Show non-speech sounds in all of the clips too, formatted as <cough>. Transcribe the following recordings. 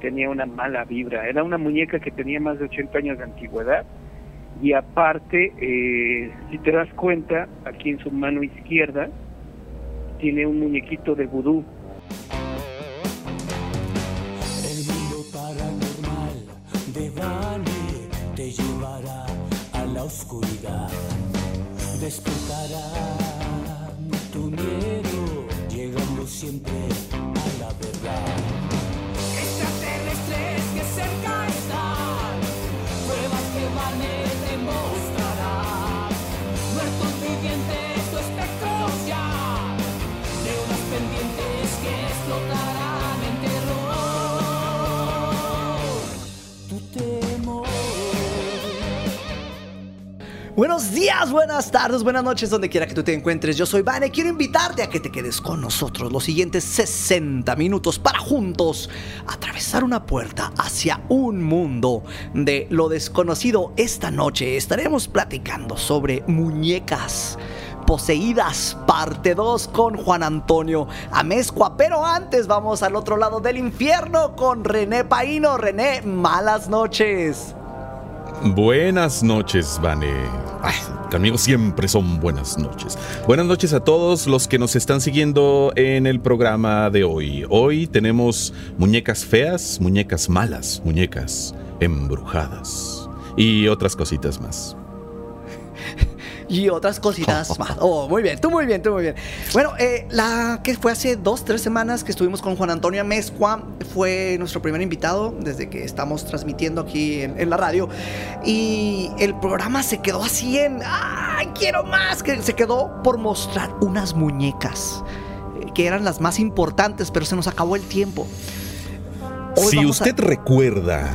tenía una mala vibra. Era una muñeca que tenía más de 80 años de antigüedad y aparte, eh, si te das cuenta, aquí en su mano izquierda tiene un muñequito de vudú. El mundo paranormal de Vale te llevará a la oscuridad. Despertará tu miedo, llegando siempre a la verdad. Buenos días, buenas tardes, buenas noches, donde quiera que tú te encuentres. Yo soy Vane. Quiero invitarte a que te quedes con nosotros los siguientes 60 minutos para juntos atravesar una puerta hacia un mundo de lo desconocido. Esta noche estaremos platicando sobre muñecas poseídas, parte 2 con Juan Antonio Amezcua. Pero antes vamos al otro lado del infierno con René Paino. René, malas noches. Buenas noches, Vane. Ay, conmigo siempre son buenas noches. Buenas noches a todos los que nos están siguiendo en el programa de hoy. Hoy tenemos muñecas feas, muñecas malas, muñecas embrujadas y otras cositas más. Y otras cositas más. <laughs> Oh, muy bien, tú muy bien, tú muy bien. Bueno, eh, la que fue hace dos, tres semanas que estuvimos con Juan Antonio Amezcua, fue nuestro primer invitado desde que estamos transmitiendo aquí en, en la radio. Y el programa se quedó así en, ¡ay, quiero más! Que se quedó por mostrar unas muñecas eh, que eran las más importantes, pero se nos acabó el tiempo. Hoy Si a- usted recuerda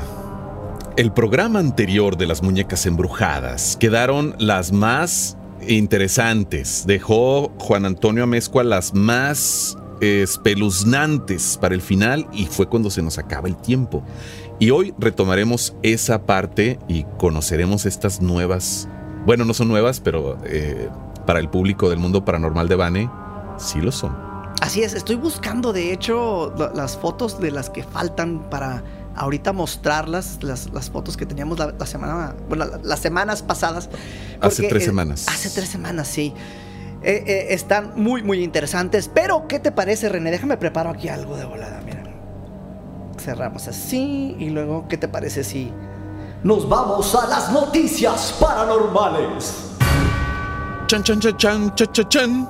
el programa anterior de las muñecas embrujadas, quedaron las más interesantes. Dejó Juan Antonio Amezcua las más espeluznantes para el final y fue cuando se nos acaba el tiempo. Y hoy retomaremos esa parte y conoceremos estas nuevas, bueno, no son nuevas, pero eh, para el público del mundo paranormal de Bane, sí lo son. Así es, estoy buscando de hecho la- las fotos de las que faltan para ahorita mostrarlas, las, las fotos que teníamos la, la semana, bueno, la- las semanas pasadas. Hace porque, tres eh, semanas. Hace tres semanas, sí. Eh, eh, están muy, muy interesantes. Pero, ¿qué te parece, René? Déjame preparo aquí algo de volada, mira. Cerramos así y luego, ¿qué te parece si nos vamos a las noticias paranormales? Chan, chan, chan, chan, chan, chan, chan,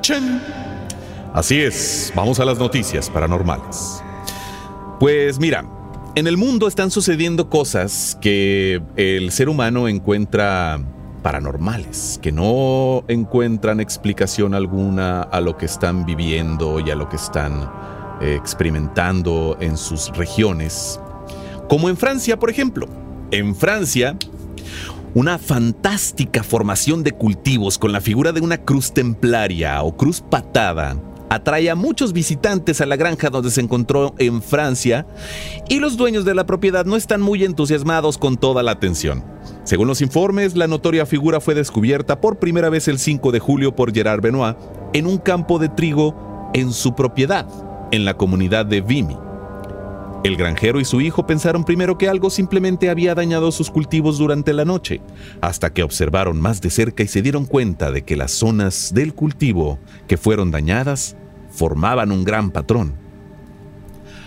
chan. Así es, vamos a las noticias paranormales. Pues mira, en el mundo están sucediendo cosas que el ser humano encuentra paranormales, que no encuentran explicación alguna a lo que están viviendo y a lo que están eh, experimentando en sus regiones. Como en Francia, por ejemplo. En Francia, una fantástica formación de cultivos con la figura de una cruz templaria o cruz patada atrae a muchos visitantes a la granja donde se encontró en Francia y los dueños de la propiedad no están muy entusiasmados con toda la atención. Según los informes, la notoria figura fue descubierta por primera vez el 5 de julio por Gerard Benoit en un campo de trigo en su propiedad, en la comunidad de Vimy. El granjero y su hijo pensaron primero que algo simplemente había dañado sus cultivos durante la noche, hasta que observaron más de cerca y se dieron cuenta de que las zonas del cultivo que fueron dañadas formaban un gran patrón.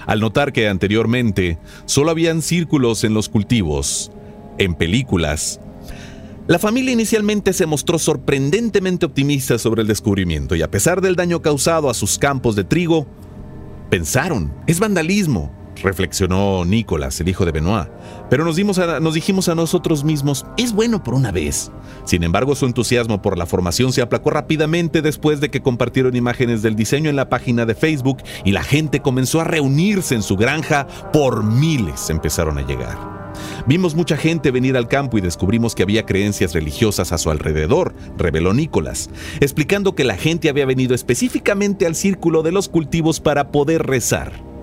Al notar que anteriormente solo habían círculos en los cultivos, en películas, la familia inicialmente se mostró sorprendentemente optimista sobre el descubrimiento y a pesar del daño causado a sus campos de trigo, pensaron, es vandalismo, reflexionó Nicolás, el hijo de Benoit. Pero nos, dimos nos dijimos a nosotros mismos, es bueno por una vez. Sin embargo, su entusiasmo por la formación se aplacó rápidamente después de que compartieron imágenes del diseño en la página de Facebook y la gente comenzó a reunirse en su granja por miles empezaron a llegar. Vimos mucha gente venir al campo y descubrimos que había creencias religiosas a su alrededor, reveló Nicolás, explicando que la gente había venido específicamente al círculo de los cultivos para poder rezar.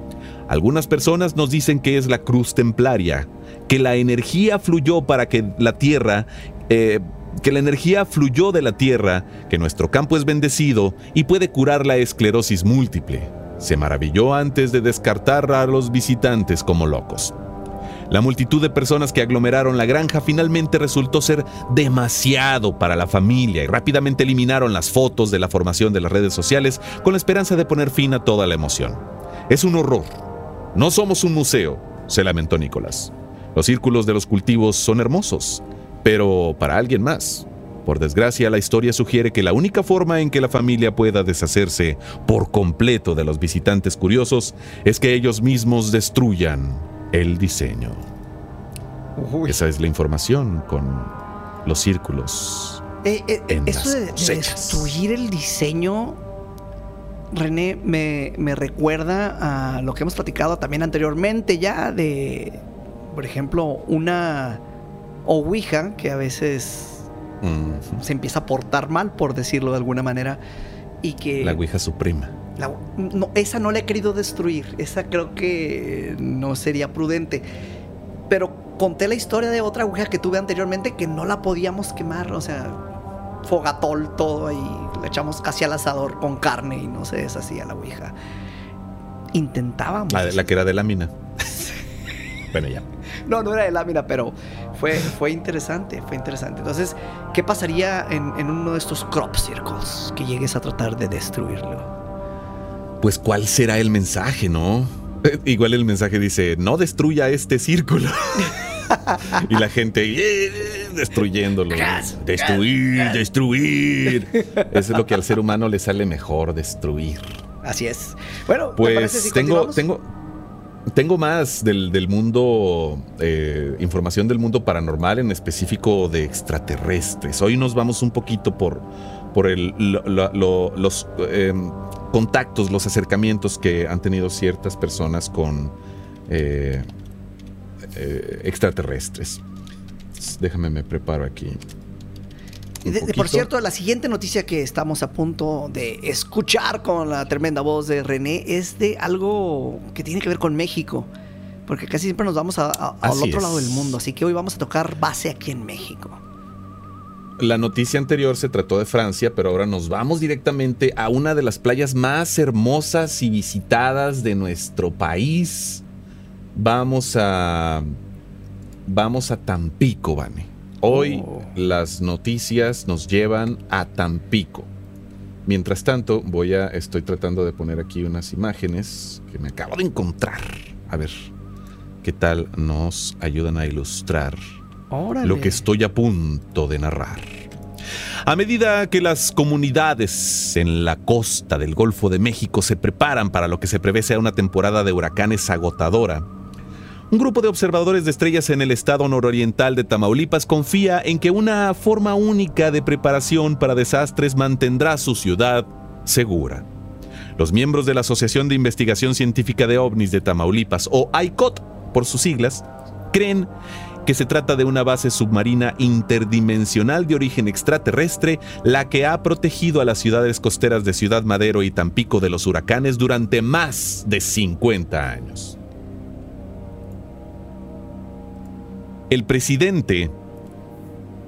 Algunas personas nos dicen que es la cruz templaria, que la energía fluyó para que la tierra, eh, que la energía fluyó de la tierra, que nuestro campo es bendecido y puede curar la esclerosis múltiple. se maravilló antes de descartar a los visitantes como locos. La multitud de personas que aglomeraron la granja finalmente resultó ser demasiado para la familia y rápidamente eliminaron las fotos de la formación de las redes sociales con la esperanza de poner fin a toda la emoción. Es un horror. No somos un museo, se lamentó Nicolás. Los círculos de los cultivos son hermosos, pero para alguien más. Por desgracia, la historia sugiere que la única forma en que la familia pueda deshacerse por completo de los visitantes curiosos es que ellos mismos destruyan el diseño. Esa es la información con los círculos. Eh, eh, en eso las de, destruir el diseño, René, me, me recuerda a lo que hemos platicado también anteriormente ya de, por ejemplo, una ouija que a veces se empieza a portar mal, por decirlo de alguna manera, y que... la Ouija Suprema. La- no, esa no la he querido destruir. Esa creo que no sería prudente. Pero conté la historia de otra aguja que tuve anteriormente que no la podíamos quemar. O sea, fogatol todo ahí. La echamos casi al asador con carne y no se deshacía la ouija. Intentábamos. La, la que era de lámina. bueno, ya. No, no era de lámina, pero fue, fue interesante, fue interesante. Entonces, ¿qué pasaría en, en uno de estos crop circles que llegues a tratar de destruirlo? Pues, ¿cuál será el mensaje, no? Eh, <laughs> Igual el mensaje dice: No destruya este círculo. <laughs> y la gente "Eh, eh", <laughs> destruyéndolo. Destruir, destruir. Eso <laughs> es lo que al ser humano le sale mejor, destruir. Así es. Bueno, ¿te parece Pues si tengo, tengo, tengo más del, del mundo, eh, información del mundo paranormal, en específico de extraterrestres. Hoy nos vamos un poquito por, por el- lo- lo- lo- los eh, contactos, los acercamientos que han tenido ciertas personas con eh, eh, extraterrestres. Déjame, me preparo aquí. un De- de- por cierto, la siguiente noticia que estamos a punto de escuchar con la tremenda voz de René es de algo que tiene que ver con México. Porque casi siempre nos vamos a- a- al otro lado del mundo. Así que hoy vamos a tocar base aquí en México. La noticia anterior se trató de Francia, pero ahora nos vamos directamente a una de las playas más hermosas y visitadas de nuestro país. Vamos a. Vamos a Tampico, Vane. Hoy Oh. las noticias nos llevan a Tampico. Mientras tanto, voy a. Estoy tratando de poner aquí unas imágenes que me acabo de encontrar. A ver qué tal nos ayudan a ilustrar Órale. lo que estoy a punto de narrar. A medida que las comunidades en la costa del Golfo de México se preparan para lo que se prevé sea una temporada de huracanes agotadora, un grupo de observadores de estrellas en el estado nororiental de Tamaulipas confía en que una forma única de preparación para desastres mantendrá su ciudad segura. Los miembros de la Asociación de Investigación Científica de OVNIs de Tamaulipas, o ICOT por sus siglas, creen que se trata de una base submarina interdimensional de origen extraterrestre, la que ha protegido a las ciudades costeras de Ciudad Madero y Tampico de los huracanes durante más de 50 años. El presidente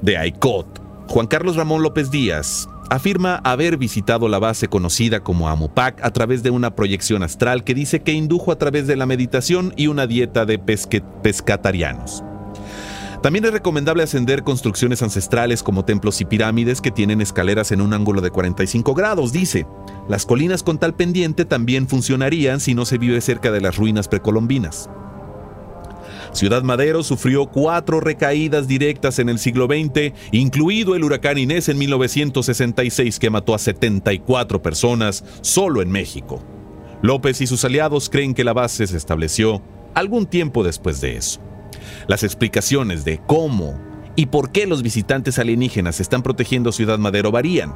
de ICOT, Juan Carlos Ramón López Díaz, afirma haber visitado la base conocida como Amupac a través de una proyección astral que dice que indujo a través de la meditación y una dieta de pescatarianos. También es recomendable ascender construcciones ancestrales como templos y pirámides que tienen escaleras en un ángulo de 45 grados, dice. Las colinas con tal pendiente también funcionarían si no se vive cerca de las ruinas precolombinas. Ciudad Madero sufrió cuatro recaídas directas en el siglo XX, incluido el huracán Inés en 1966 que mató a 74 personas solo en México. López y sus aliados creen que la base se estableció algún tiempo después de eso. Las explicaciones de cómo y por qué los visitantes alienígenas están protegiendo Ciudad Madero varían,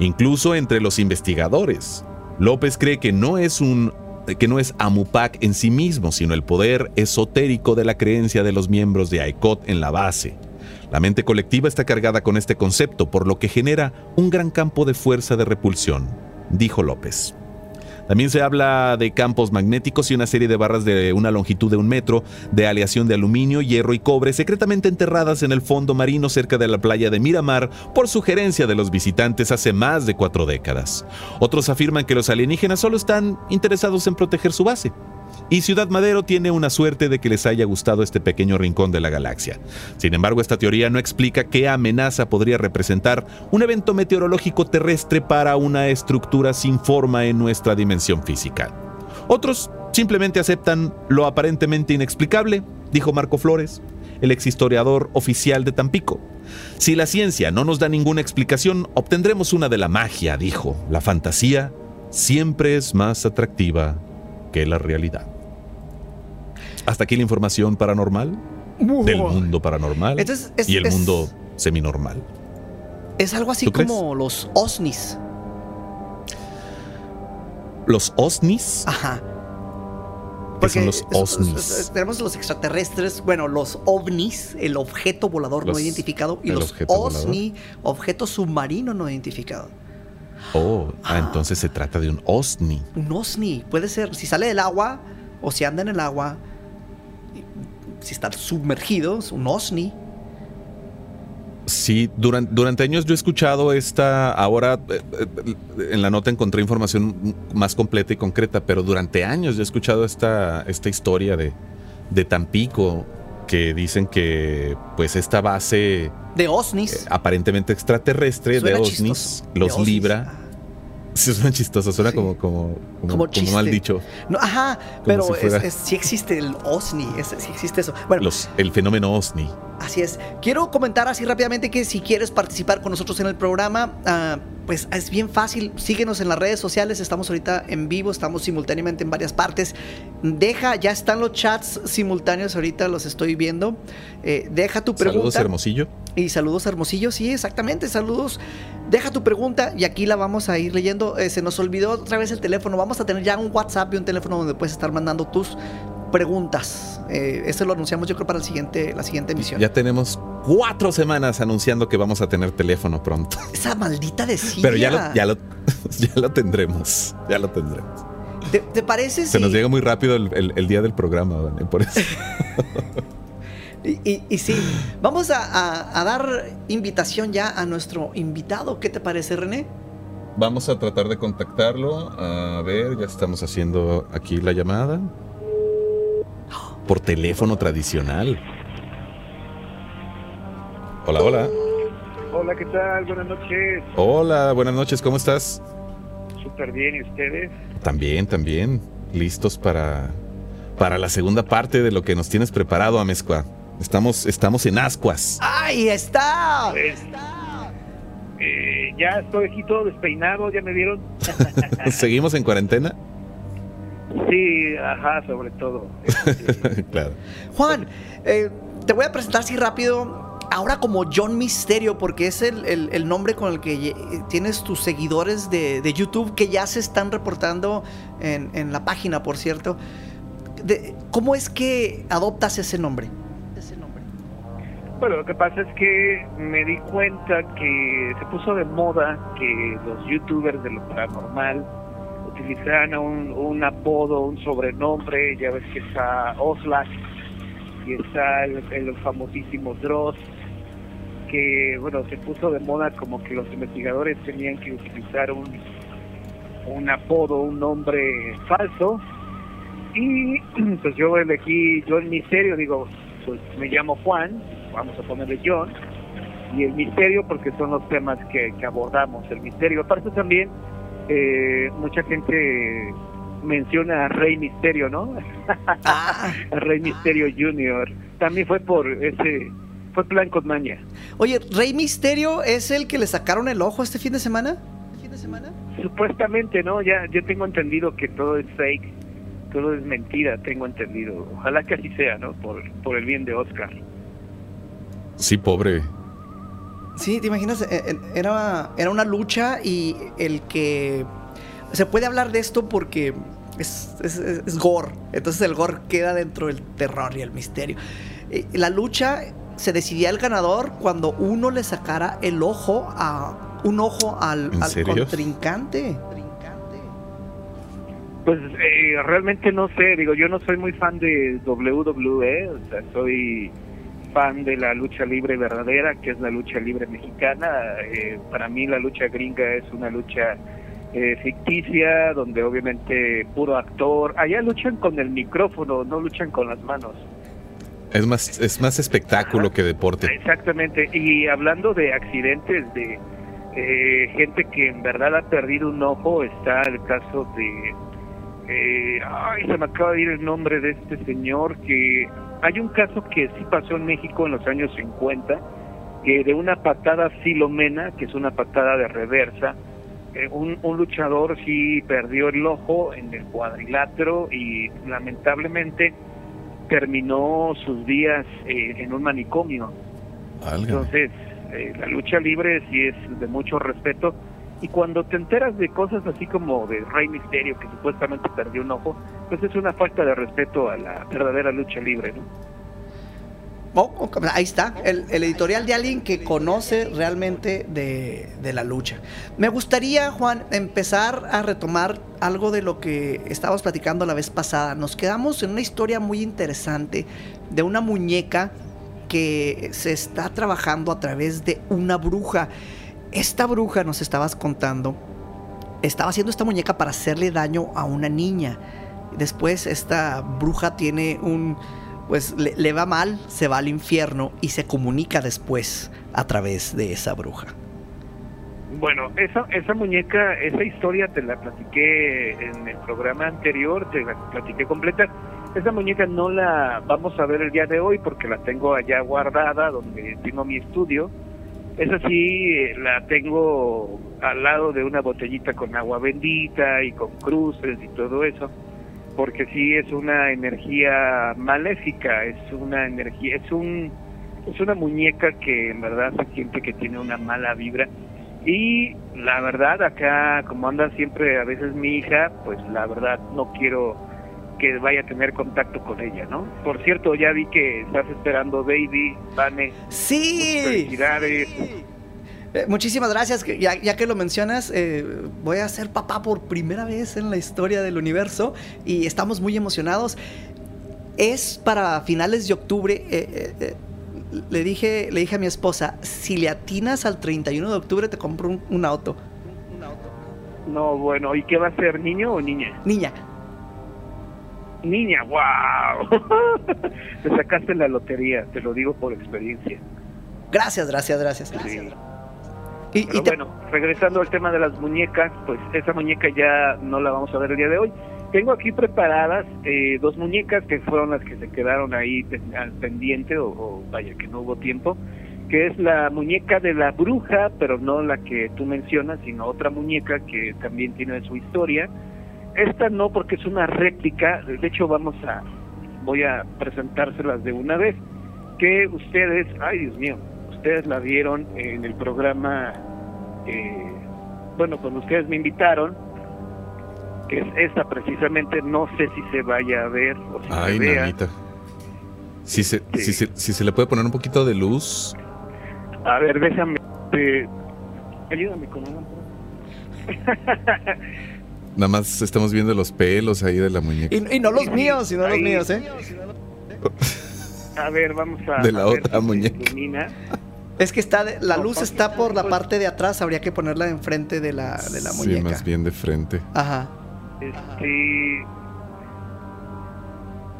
incluso entre los investigadores. López cree que no es un que no es Amupac en sí mismo, sino el poder esotérico de la creencia de los miembros de AICOT en la base. La mente colectiva está cargada con este concepto, por lo que genera un gran campo de fuerza de repulsión, dijo López. También se habla de campos magnéticos y una serie de barras de una longitud de un metro de aleación de aluminio, hierro y cobre secretamente enterradas en el fondo marino cerca de la playa de Miramar por sugerencia de los visitantes hace más de cuatro décadas. Otros afirman que los alienígenas solo están interesados en proteger su base. Y Ciudad Madero tiene una suerte de que les haya gustado este pequeño rincón de la galaxia. Sin embargo, esta teoría no explica qué amenaza podría representar un evento meteorológico terrestre para una estructura sin forma en nuestra dimensión física. Otros simplemente aceptan lo aparentemente inexplicable, dijo Marco Flores, el exhistoriador oficial de Tampico. Si la ciencia no nos da ninguna explicación, obtendremos una de la magia, dijo. La fantasía siempre es más atractiva que la realidad. Hasta aquí la información paranormal del mundo paranormal Entonces, es- y el es- mundo seminormal. Es algo así como los OSNIs. Los OSNIs, Ajá. ¿Qué son los OSNIs? tenemos los extraterrestres, bueno, los ovnis, el objeto volador no identificado, y los objeto volador. OSNI, objeto submarino no identificado. oh, ah, entonces se trata de un OSNI. Un OSNI puede ser, si sale del agua o si anda en el agua, si está sumergido, es un OSNI. Sí, durante, durante años yo he escuchado esta, ahora eh, eh, en la nota encontré información más completa y concreta, pero durante años yo he escuchado esta, esta historia de, de Tampico que dicen que pues esta base De eh, OSNIs. aparentemente extraterrestre Suena de chistoso. OSNIs De los OSNIs. libra. Sí, suena chistoso, suena Sí. como, como, como, Como como mal dicho. No, ajá, pero si es- es- sí existe el OSNI, es- sí existe eso. Bueno, Los, el fenómeno OSNI. Así es. Quiero comentar así rápidamente que si quieres participar con nosotros en el programa, ah, pues es bien fácil. Síguenos en las redes sociales. Estamos ahorita en vivo, estamos simultáneamente en varias partes. Deja, ya están los chats simultáneos ahorita, los estoy viendo. Eh, deja tu pregunta. Saludos, Hermosillo. Y saludos Hermosillo, sí, exactamente, saludos. Deja tu pregunta y aquí la vamos a ir leyendo. Eh, se nos olvidó otra vez el teléfono. Vamos a tener ya un WhatsApp y un teléfono donde puedes estar mandando tus preguntas. Eh, eso lo anunciamos yo creo para el siguiente, la siguiente emisión. Ya tenemos cuatro semanas anunciando que vamos a tener teléfono pronto. Esa maldita decía. Pero ya lo, ya lo, <laughs> ya lo tendremos. Ya lo tendremos. ¿Te, te parece Se si- nos llega muy rápido el, el- el día del programa, Vane, por eso. <laughs> Y, y- y sí, vamos a, a- a dar invitación ya a nuestro invitado. ¿Qué te parece, René? Vamos a tratar de contactarlo. A ver, ya estamos haciendo aquí la llamada. Por teléfono tradicional. Hola, hola. Hola, ¿qué tal? Buenas noches. Hola, buenas noches, ¿cómo estás? Súper bien, ¿y ustedes? También, también. Listos para, para la segunda parte de lo que nos tienes preparado, Amezcua. Estamos, estamos en ascuas. ¡Ahí está! Pues, eh, ya estoy aquí todo despeinado, ¿ya me vieron? <laughs> ¿Seguimos en cuarentena? Sí, ajá, sobre todo. <laughs> Claro. Juan, eh, te voy a presentar así rápido. Ahora como John Misterio, porque es el, el- el nombre con el que tienes tus seguidores de, de YouTube que ya se están reportando en, en la página, por cierto. De- ¿Cómo es que adoptas ese nombre? Ese nombre. Bueno, lo que pasa es que me di cuenta que se puso de moda que los youtubers de lo paranormal utilizaran un, un apodo, un sobrenombre, ya ves que está Oslac y está el, el famosísimo Dross, que bueno, se puso de moda como que los investigadores tenían que utilizar un, un apodo, un nombre falso y <clears throat> pues yo elegí yo el misterio, digo, pues me llamo Juan, vamos a ponerle John, y el misterio porque son los temas que, que abordamos, el misterio. Aparte también, eh, mucha gente menciona a Rey Misterio, ¿no? <laughs> Ah, a Rey Misterio Junior. También fue por ese, fue plan con maña. oye, Rey Misterio es el que le sacaron el ojo este fin de semana. ¿Este fin de semana? Supuestamente, ¿no? Ya yo tengo entendido que todo es fake, todo es mentira, tengo entendido. Ojalá que así sea, ¿no? Por, por el bien de Oscar. Sí, pobre. Sí, te imaginas, Eh, eh, era, era una lucha y el que... Se puede hablar de esto porque es, es, es- es gore, entonces el gore queda dentro del terror y el misterio. Eh, La lucha se decidía el ganador cuando uno le sacara el ojo a un ojo al, ¿En al contrincante. Pues eh, realmente no sé, digo, yo no soy muy fan de WWE, o sea, soy fan de la lucha libre verdadera, que es la lucha libre mexicana. Eh, para mí la lucha gringa es una lucha eh, ficticia, donde obviamente puro actor. Allá luchan con el micrófono, no luchan con las manos. Es más, es más espectáculo que deporte. Exactamente. Y hablando de accidentes, de eh, gente que en verdad ha perdido un ojo, está el caso de... eh, ay, se me acaba de ir el nombre de este señor, que hay un caso que sí pasó en México en los años 50, que de una patada filomena, que es una patada de reversa, eh, un, un luchador sí perdió el ojo en el cuadrilátero y lamentablemente terminó sus días eh, en un manicomio. Entonces, eh, la lucha libre sí es de mucho respeto. Y cuando te enteras de cosas así como de Rey Misterio, que supuestamente perdió un ojo, pues es una falta de respeto a la verdadera lucha libre, ¿no? Oh, oh, ahí está, el, editorial de alguien que conoce realmente de, de la lucha. Me gustaría, Juan, empezar a retomar algo de lo que estábamos platicando la vez pasada. Nos quedamos en una historia muy interesante de una muñeca que se está trabajando a través de una bruja. Esta bruja, nos estabas contando, estaba haciendo esta muñeca para hacerle daño a una niña. Después esta bruja tiene un pues le, va mal, se va al infierno y se comunica después a través de esa bruja. Bueno, esa, esa muñeca, esa historia te la platiqué en el programa anterior, te la platiqué completa. Esa muñeca no la vamos a ver el día de hoy porque la tengo allá guardada donde tengo mi estudio. Esa sí la tengo al lado de una botellita con agua bendita y con cruces y todo eso porque sí es una energía maléfica, es una energía, es un es una muñeca que en verdad se siente que tiene una mala vibra. Y la verdad acá como anda siempre a veces mi hija, pues la verdad no quiero que vaya a tener contacto con ella, ¿no? Por cierto, ya vi que estás esperando Baby, Vane. Sí. Felicidades. Eh, muchísimas gracias. Ya, ya que lo mencionas, eh, voy a ser papá por primera vez en la historia del universo y estamos muy emocionados. Es para finales de octubre. eh, le, dije, le dije a mi esposa, si le atinas al 31 de octubre te compro un, un auto. No, bueno, ¿y qué va a ser, niño o niña? Niña. Niña, wow. <laughs> te sacaste la lotería, te lo digo por experiencia. Gracias, gracias, gracias. Sí. Y, Pero y te- bueno, regresando al tema de las muñecas, pues esa muñeca ya no la vamos a ver el día de hoy. Tengo aquí preparadas eh, dos muñecas que fueron las que se quedaron ahí al pendiente, o, o vaya que no hubo tiempo, que es la muñeca de la bruja, pero no la que tú mencionas, sino otra muñeca que también tiene su historia. Esta no porque es una réplica, de hecho vamos a, voy a presentárselas de una vez, que ustedes, ay Dios mío, ustedes la vieron en el programa, eh, bueno, cuando ustedes me invitaron, que es esta precisamente, no sé si se vaya a ver o si Ay, se vea. Si se, si, se, si se le puede poner un poquito de luz. A ver, déjame, ayúdame con una. <laughs> Nada más estamos viendo los pelos ahí de la muñeca. y- y no los míos, sino los Ahí. míos, ¿eh? A ver, vamos a. De la a otra muñeca. Es que está de- la No, luz está por la parte de atrás, habría que ponerla enfrente de la, de la Sí, muñeca. más bien de frente. Ajá. Este.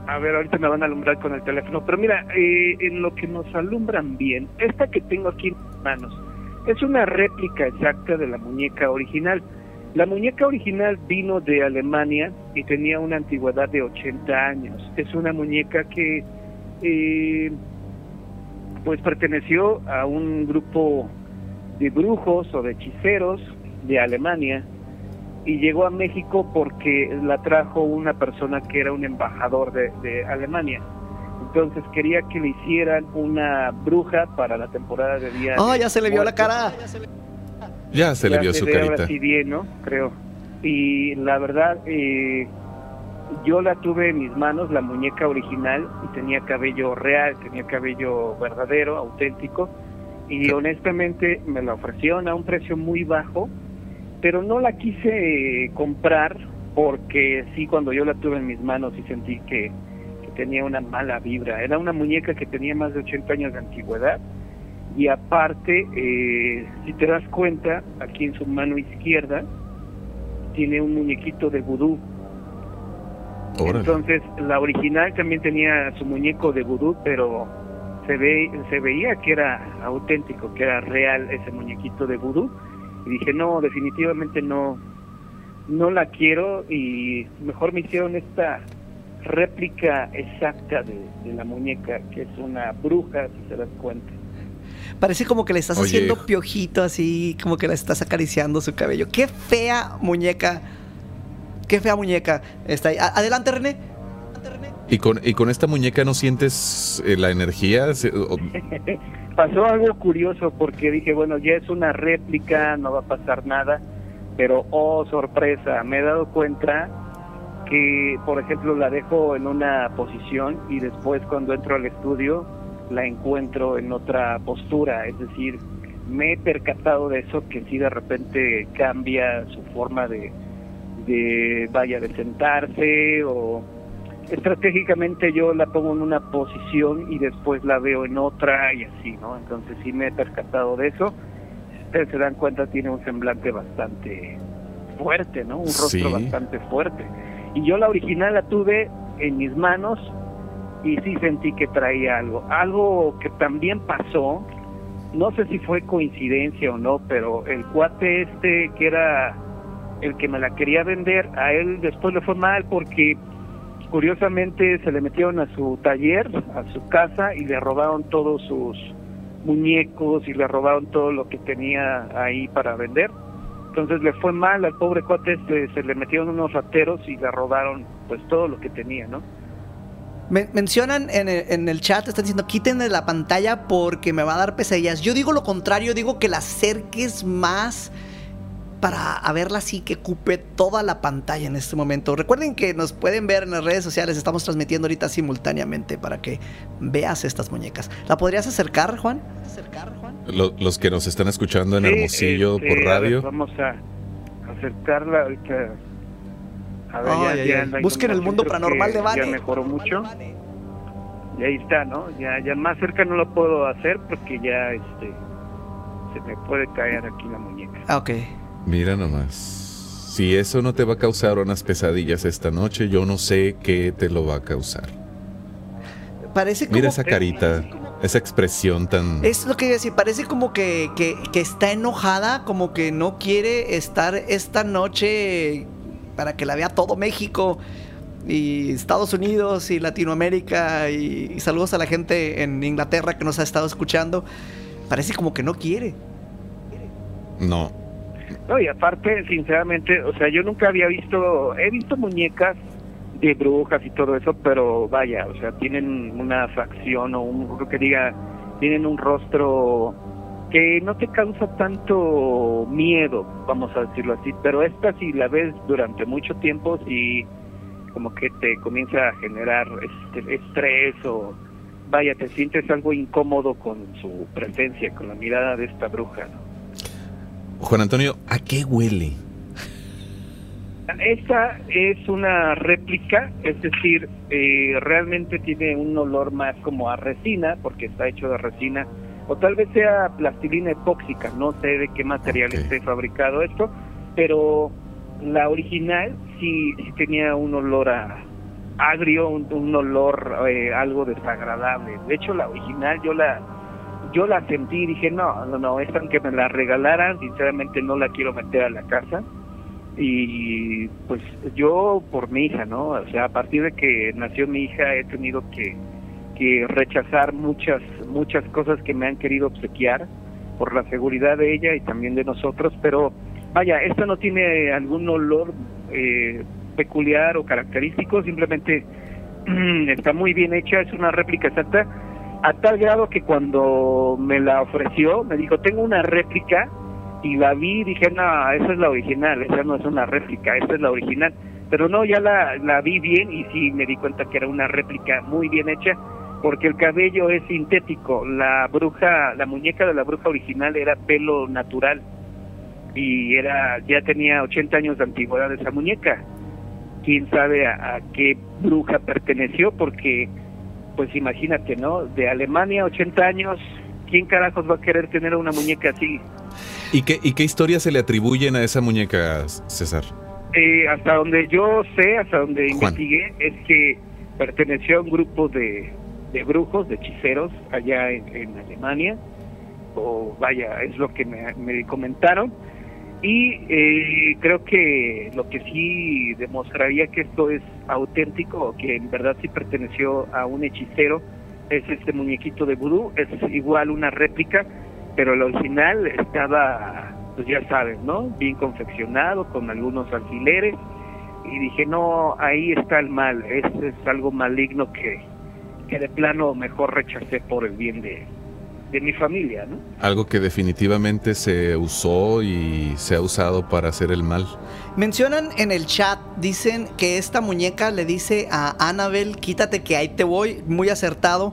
A ver, ahorita me van a alumbrar con el teléfono. Pero mira, eh, en lo que nos alumbran bien, esta que tengo aquí en mis manos es una réplica exacta de la muñeca original. La muñeca original vino de Alemania y tenía una antigüedad de 80 años. Es una muñeca que, eh, pues, perteneció a un grupo de brujos o de hechiceros de Alemania y llegó a México porque la trajo una persona que era un embajador de, de Alemania. Entonces quería que le hicieran una bruja para la temporada de día. Oh, ya se le vio la cara. Ya se le Ya vio se su carita. sí bien, ¿no? Creo. Y la verdad, eh, yo la tuve en mis manos, la muñeca original, y tenía cabello real, tenía cabello verdadero, auténtico. Y honestamente me la ofrecieron a un precio muy bajo, pero no la quise eh, comprar porque sí, cuando yo la tuve en mis manos sí sentí que, que tenía una mala vibra. Era una muñeca que tenía más de 80 años de antigüedad y aparte, eh, si te das cuenta, aquí en su mano izquierda tiene un muñequito de vudú. Órale. Entonces, la original también tenía su muñeco de vudú, pero se ve se veía que era auténtico, que era real ese muñequito de vudú. Y dije, no, definitivamente no, no la quiero y mejor me hicieron esta réplica exacta de, de la muñeca, que es una bruja, si te das cuenta. Parece como que le estás Oye. haciendo piojito así, como que le estás acariciando su cabello. Qué fea muñeca. Qué fea muñeca está ahí. Adelante, René. Adelante, René. ¿Y con, ¿Y con esta muñeca no sientes eh, la energía? Se- o- <laughs> Pasó algo curioso porque dije, bueno, ya es una réplica, no va a pasar nada, pero oh, sorpresa, me he dado cuenta que, por ejemplo, la dejo en una posición y después cuando entro al estudio la encuentro en otra postura, es decir, me he percatado de eso, que si de repente cambia su forma de, de vaya, de sentarse o estratégicamente yo la pongo en una posición y después la veo en otra y así, ¿no? Entonces sí me he percatado de eso. Si ustedes se dan cuenta, tiene un semblante bastante fuerte, ¿no? Un rostro Sí. bastante fuerte. Y yo la original la tuve en mis manos y sí sentí que traía algo. Algo que también pasó, no sé si fue coincidencia o no, pero el cuate este que era el que me la quería vender, a él después le fue mal porque curiosamente se le metieron a su taller, a su casa y le robaron todos sus muñecos y le robaron todo lo que tenía ahí para vender. Entonces le fue mal al pobre cuate, este, se le metieron unos rateros y le robaron pues todo lo que tenía, ¿no? Men- mencionan en el, en el chat, están diciendo, quítenle la pantalla porque me va a dar pesadillas. Yo digo lo contrario, digo que la acerques más para a verla así que ocupe toda la pantalla en este momento. Recuerden que nos pueden ver en las redes sociales, estamos transmitiendo ahorita simultáneamente para que veas estas muñecas. ¿La podrías acercar, Juan? ¿Acercar, Juan? lo- los que nos están escuchando en Sí, Hermosillo este, por a ver, radio. vamos a acercarla ahorita. A ver, ay. anda ahí Busquen el mundo paranormal de Vane. Ya mejoró mucho. Y ahí está, ¿no? Ya, ya más cerca no lo puedo hacer porque ya este se me puede caer aquí la muñeca. Ah, ok. Mira nomás. Si eso no te va a causar unas pesadillas esta noche, yo no sé qué te lo va a causar. Parece como... Mira esa carita, esa expresión tan... Es lo que iba a decir, parece como que, que- que está enojada, como que no quiere estar esta noche para que la vea todo México y Estados Unidos y Latinoamérica y, y saludos a la gente en Inglaterra que nos ha estado escuchando. Parece como que no quiere. No. No, y aparte, sinceramente, o sea, yo nunca había visto, he visto muñecas de brujas y todo eso, pero vaya, o sea, tienen una facción o un, lo que diga, tienen un rostro que no te causa tanto miedo, vamos a decirlo así, pero esta si la ves durante mucho tiempo, sí como que te comienza a generar este, estrés o vaya, te sientes algo incómodo con su presencia, con la mirada de esta bruja, ¿no? Juan Antonio, ¿a qué huele? Esta es una réplica, es decir, eh, realmente tiene un olor más como a resina, porque está hecho de resina, o tal vez sea plastilina epóxica, no sé de qué material Ok. esté fabricado esto, pero la original sí, sí tenía un olor a agrio, un, un olor eh, algo desagradable. De hecho, la original yo la yo la sentí y dije, no, no, no, esta aunque me la regalaran, sinceramente no la quiero meter a la casa y pues yo por mi hija, ¿no? O sea, a partir de que nació mi hija he tenido que, que rechazar muchas muchas cosas que me han querido obsequiar por la seguridad de ella y también de nosotros, pero vaya, esta no tiene algún olor eh, peculiar o característico, simplemente <clears throat> está muy bien hecha, es una réplica exacta, a tal grado que cuando me la ofreció, me dijo, tengo una réplica y la vi dije, no, esa es la original, esa no es una réplica, esa es la original. Pero no, ya la, la vi bien y sí me di cuenta que era una réplica muy bien hecha, porque el cabello es sintético. La bruja, la muñeca de la bruja original era pelo natural y era ya tenía 80 años de antigüedad esa muñeca. quién sabe a, a qué bruja perteneció, porque pues imagínate, ¿no? De Alemania, 80 años, ¿quién carajos va a querer tener una muñeca así? ¿Y qué, ¿Y qué historias se le atribuyen a esa muñeca, César? Eh, hasta donde yo sé, hasta donde Juan. investigué, es que perteneció a un grupo de, de brujos, de hechiceros, allá en, Alemania, o vaya, es lo que me, me comentaron. Y eh, creo que lo que sí demostraría que esto es auténtico, o que en verdad sí perteneció a un hechicero, es este muñequito de vudú, es igual una réplica, pero el original estaba, pues ya sabes, ¿no? Bien confeccionado, con algunos alfileres, y dije, no, ahí está el mal, es, es algo maligno que, que de plano mejor rechacé por el bien de, de mi familia, ¿no? Algo que definitivamente se usó y se ha usado para hacer el mal. Mencionan en el chat, dicen que esta muñeca le dice a Annabel, quítate que ahí te voy, muy acertado.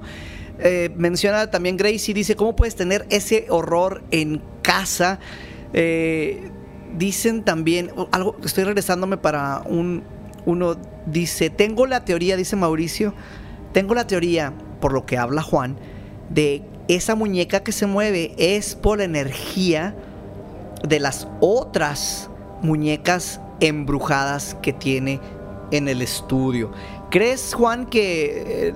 Eh, menciona también Gracie, dice, ¿cómo puedes tener ese horror en casa? Eh, dicen también, algo, estoy regresándome para un, uno, dice, tengo la teoría, dice Mauricio, tengo la teoría, por lo que habla Juan, de esa muñeca que se mueve es por la energía de las otras muñecas embrujadas que tiene en el estudio. ¿Crees, Juan, que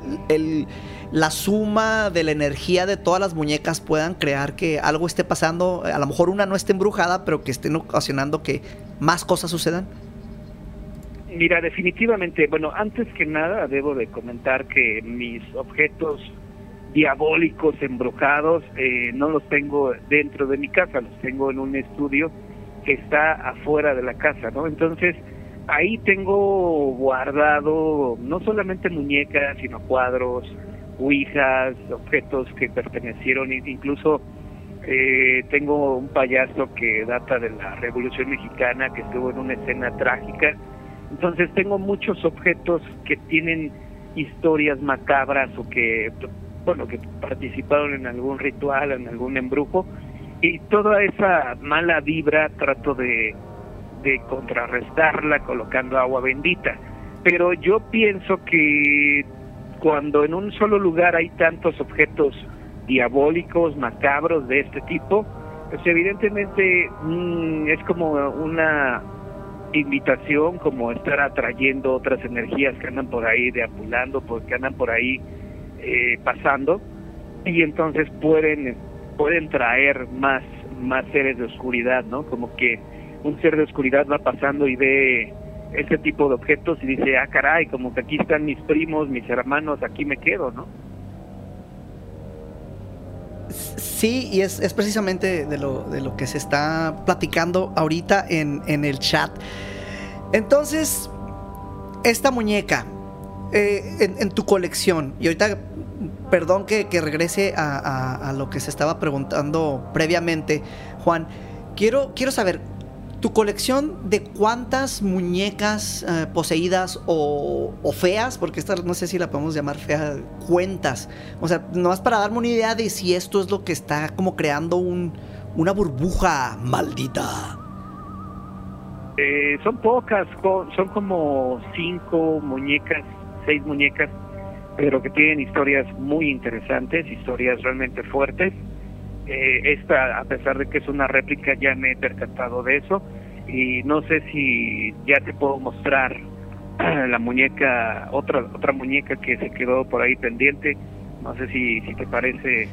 la suma de la energía de todas las muñecas puedan crear que algo esté pasando? A lo mejor una no esté embrujada, pero que estén ocasionando que más cosas sucedan. Mira, definitivamente, bueno, antes que nada debo de comentar que mis objetos diabólicos embrujados eh, no los tengo dentro de mi casa, los tengo en un estudio que está afuera de la casa, ¿no? Entonces, ahí tengo guardado no solamente muñecas, sino cuadros, ouijas, objetos que pertenecieron, in- incluso eh, tengo un payaso que data de la Revolución Mexicana, que estuvo en una escena trágica, entonces tengo muchos objetos que tienen historias macabras o que, bueno, que participaron en algún ritual, en algún embrujo, y toda esa mala vibra trato de, contrarrestarla colocando agua bendita. Pero yo pienso que cuando en un solo lugar hay tantos objetos diabólicos, macabros de este tipo, pues evidentemente mm, es como una invitación, como estar atrayendo otras energías que andan por ahí deambulando, porque andan por ahí eh, pasando, y entonces pueden pueden traer más más seres de oscuridad, ¿no? Como que un ser de oscuridad va pasando y ve ese tipo de objetos y dice, ah, caray, como que aquí están mis primos, mis hermanos, aquí me quedo, ¿no? Sí, y es, es precisamente de lo, de lo que se está platicando ahorita en, en el chat. Entonces, esta muñeca eh, en, tu colección, y ahorita, perdón que, que regrese a, a- a lo que se estaba preguntando previamente, Juan, quiero, quiero saber, tu colección de cuántas muñecas eh, poseídas o, feas, porque esta no sé si la podemos llamar fea, cuentas. O sea, nomás para darme una idea de si esto es lo que está como creando un, una burbuja maldita. Eh, son pocas, son como cinco muñecas, seis muñecas, pero que tienen historias muy interesantes, historias realmente fuertes. Eh, esta, a pesar de que es una réplica, ya me he percatado de eso y no sé si ya te puedo mostrar <clears throat> la muñeca, otra otra muñeca que se quedó por ahí pendiente. No sé si, si te parece.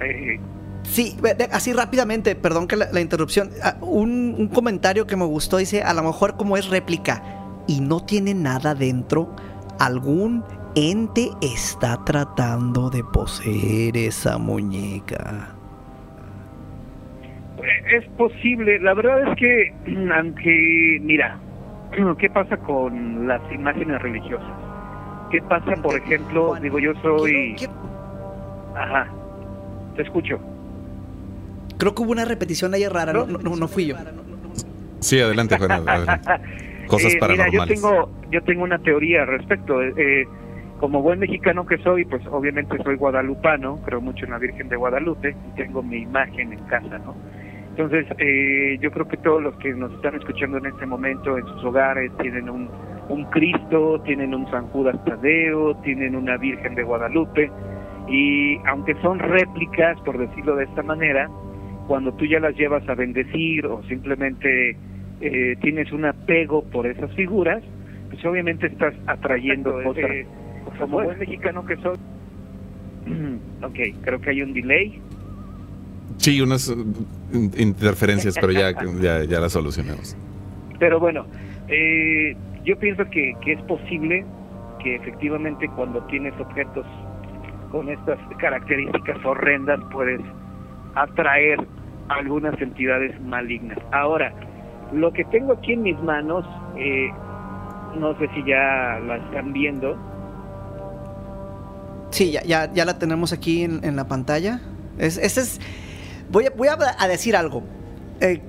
eh, Sí, así rápidamente, perdón que la, la interrupción. Ah, Un, un comentario que me gustó dice, a lo mejor como es réplica y no tiene nada dentro, algún ente está tratando de poseer esa muñeca. Es posible, la verdad es que, <clears throat> aunque, mira, <clears throat> ¿qué pasa con las imágenes religiosas? ¿Qué pasa, por ejemplo, Juan, digo, yo soy... Quiero- quiero- Ajá, te escucho. creo que hubo una repetición ahí rara, no, no- no- no fui yo. Sí, adelante, Juan. adelante. <laughs> Cosas Eh, mira, yo paranormales. tengo, yo tengo una teoría al respecto. eh, eh, como buen mexicano que soy, pues obviamente soy guadalupano, creo mucho en la Virgen de Guadalupe y tengo mi imagen en casa, ¿no? Entonces, eh, yo creo que todos los que nos están escuchando en este momento en sus hogares tienen un, un Cristo, tienen un San Judas Tadeo, tienen una Virgen de Guadalupe y aunque son réplicas, por decirlo de esta manera, cuando tú ya las llevas a bendecir o simplemente eh, tienes un apego por esas figuras, pues obviamente estás atrayendo cosas. Eh, como buen mexicano que soy. <clears throat> ok, creo que hay un delay. Sí, unas uh, in- interferencias, pero ya, <laughs> ya, ya las solucionamos. Pero bueno, eh, yo pienso que, que es posible que efectivamente cuando tienes objetos con estas características horrendas puedes atraer algunas entidades malignas. Ahora, lo que tengo aquí en mis manos, eh, no sé si ya la están viendo, Sí, ya, ya, ya la tenemos aquí en, en la pantalla. Es, ese es. Voy a, voy a, decir algo. Eh,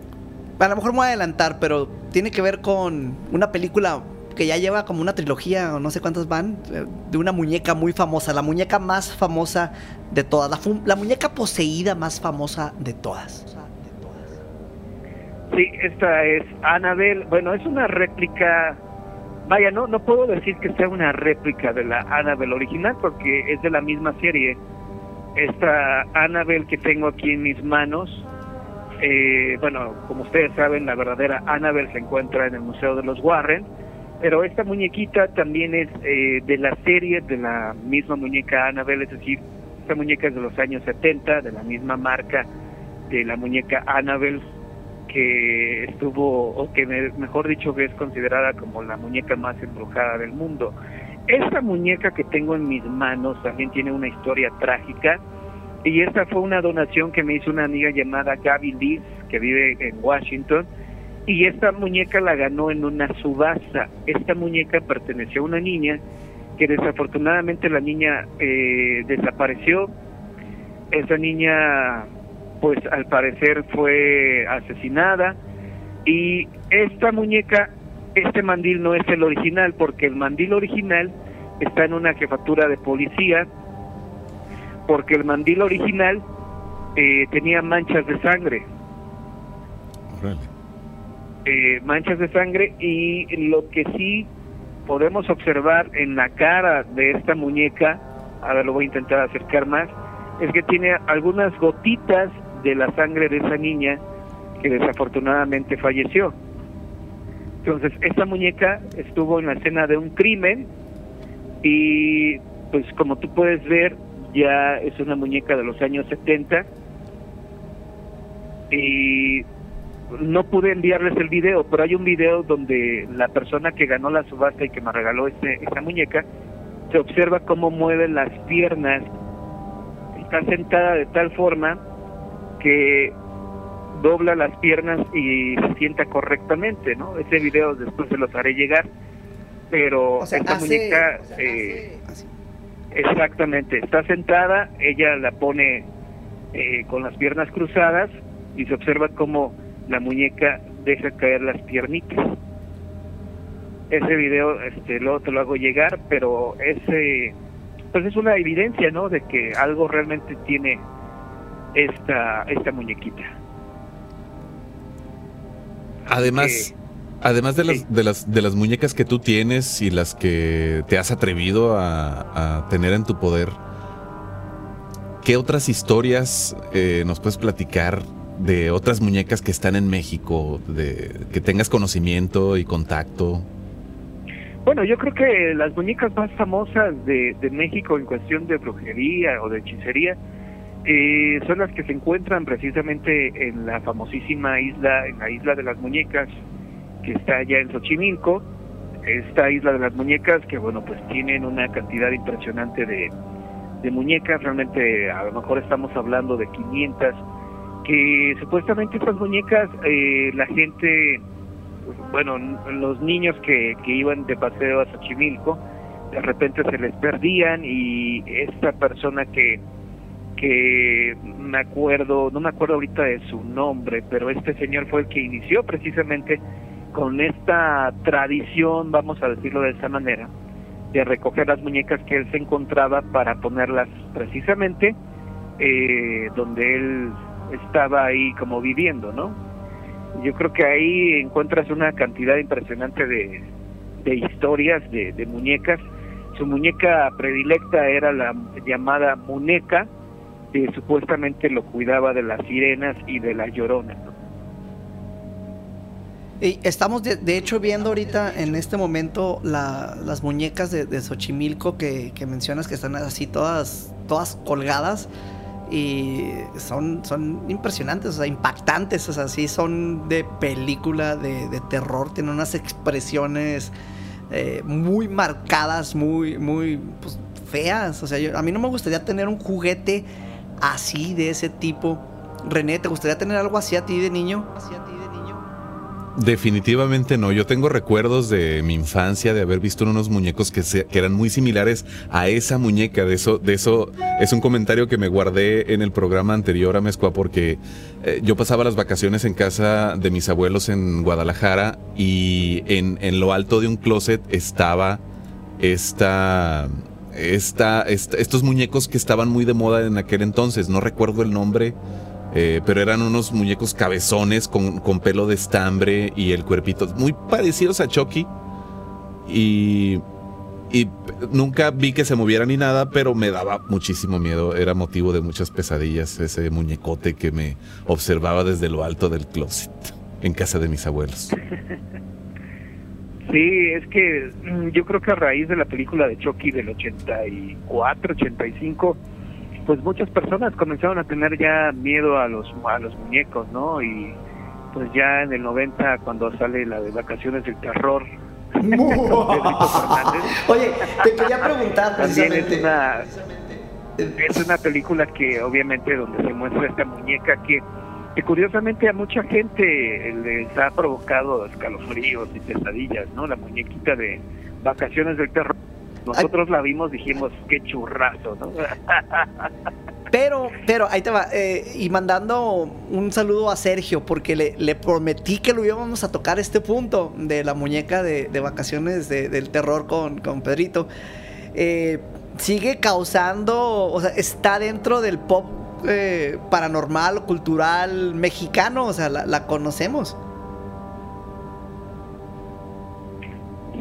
a lo mejor me voy a adelantar, pero tiene que ver con una película que ya lleva como una trilogía, o no sé cuántas van, eh, de una muñeca muy famosa, la muñeca más famosa de todas, la, la muñeca poseída más famosa de todas. Sí, esta es Annabelle. Bueno, es una réplica. Vaya, no, no puedo decir que sea una réplica de la Annabelle original porque es de la misma serie. Esta Annabelle que tengo aquí en mis manos, eh, bueno, como ustedes saben, la verdadera Annabelle se encuentra en el Museo de los Warren, pero esta muñequita también es eh, de la serie de la misma muñeca Annabelle, es decir, esta muñeca es de los años 70, de la misma marca de la muñeca Annabelle que estuvo, o que me- mejor dicho que es considerada como la muñeca más embrujada del mundo. Esta muñeca que tengo en mis manos también tiene una historia trágica y esta fue una donación que me hizo una amiga llamada Gaby Liz que vive en Washington y esta muñeca la ganó en una subasta. Esta muñeca perteneció a una niña que desafortunadamente la niña eh, desapareció. Esa niña pues al parecer fue asesinada y esta muñeca, este mandil no es el original porque el mandil original está en una jefatura de policía porque el mandil original eh, tenía manchas de sangre, eh, manchas de sangre y lo que sí podemos observar en la cara de esta muñeca, ahora lo voy a intentar acercar más, es que tiene algunas gotitas de la sangre de esa niña que desafortunadamente falleció. Entonces, esta muñeca estuvo en la escena de un crimen y pues como tú puedes ver, ya es una muñeca de los años 70 y no pude enviarles el video, pero hay un video donde la persona que ganó la subasta y que me regaló este, esta muñeca, se observa cómo mueve las piernas, está sentada de tal forma que dobla las piernas y se sienta correctamente, ¿no? Ese video después se los haré llegar, pero O sea, esta hace- muñeca, o sea, eh, hace- exactamente, está sentada, ella la pone eh, con las piernas cruzadas y se observa cómo la muñeca deja caer las piernitas. Ese video, este, luego te lo hago llegar, pero ese, pues es una evidencia, ¿no? De que algo realmente tiene esta, esta muñequita. Además, además de las, de las de las muñecas que tú tienes y las que te has atrevido a, a tener en tu poder, ¿qué otras historias eh, nos puedes platicar de otras muñecas que están en México, de que tengas conocimiento y contacto? Bueno, yo creo que las muñecas más famosas de, de México en cuestión de brujería o de hechicería eh, son las que se encuentran precisamente en la famosísima isla, en la isla de las muñecas, que está allá en Xochimilco. Esta isla de las muñecas, que bueno, pues tienen una cantidad impresionante de, de muñecas, realmente a lo mejor estamos hablando de 500, que supuestamente estas muñecas eh, la gente bueno, n- los niños que, que iban de paseo a Xochimilco, de repente se les perdían y esta persona que, que me acuerdo, no me acuerdo ahorita de su nombre, pero este señor fue el que inició precisamente con esta tradición, vamos a decirlo de esa manera, de recoger las muñecas que él se encontraba para ponerlas precisamente eh, donde él estaba ahí como viviendo, ¿no? Yo creo que ahí encuentras una cantidad impresionante de, de historias de, de muñecas. Su muñeca predilecta era la llamada muñeca, que supuestamente lo cuidaba de las sirenas y de la llorona. ¿no? Y estamos de, hecho viendo ahorita en este momento la- las muñecas de, Xochimilco que, mencionas que están así todas, todas colgadas y son, son impresionantes, o sea, impactantes, o sea, sí son de película, de, de terror, tienen unas expresiones eh, muy marcadas, muy, muy pues, feas, o sea, yo- a mí no me gustaría tener un juguete así, de ese tipo. René, ¿te gustaría tener algo así a ti de niño? Definitivamente no. Yo tengo recuerdos de mi infancia de haber visto unos muñecos que, que eran muy similares a esa muñeca. De eso, de eso es un comentario que me guardé en el programa anterior a Mezcua porque eh, yo pasaba las vacaciones en casa de mis abuelos en Guadalajara y en lo alto de un closet estaba esta, esta, estos muñecos que estaban muy de moda en aquel entonces. No recuerdo el nombre. Eh, pero eran unos muñecos cabezones con, pelo de estambre y el cuerpito muy parecidos a Chucky. Y, y nunca vi que se moviera ni nada, pero me daba muchísimo miedo. Era motivo de muchas pesadillas ese muñecote que me observaba desde lo alto del closet en casa de mis abuelos. <laughs> Sí, es que mm, yo creo que a raíz de la película de Chucky del 84, 85, pues muchas personas comenzaron a tener ya miedo a los a los muñecos, ¿no? Y pues ya en el 90 cuando sale la de Vacaciones del Terror <laughs> <laughs> Oye, te quería preguntar también es precisamente. una es una película que obviamente donde se muestra esta muñeca que, que curiosamente a mucha gente les ha provocado escalofríos y pesadillas, ¿no? La muñequita de Vacaciones del Terror. Nosotros la vimos, dijimos, qué churrazo, ¿no? <laughs> Pero, pero ahí te va. eh, y mandando un saludo a Sergio, porque le, le prometí que lo íbamos a tocar este punto de la muñeca de, de vacaciones de- del terror con, con Pedrito. Eh, sigue causando, o sea, está dentro del pop eh, paranormal, cultural mexicano, o sea, la, conocemos.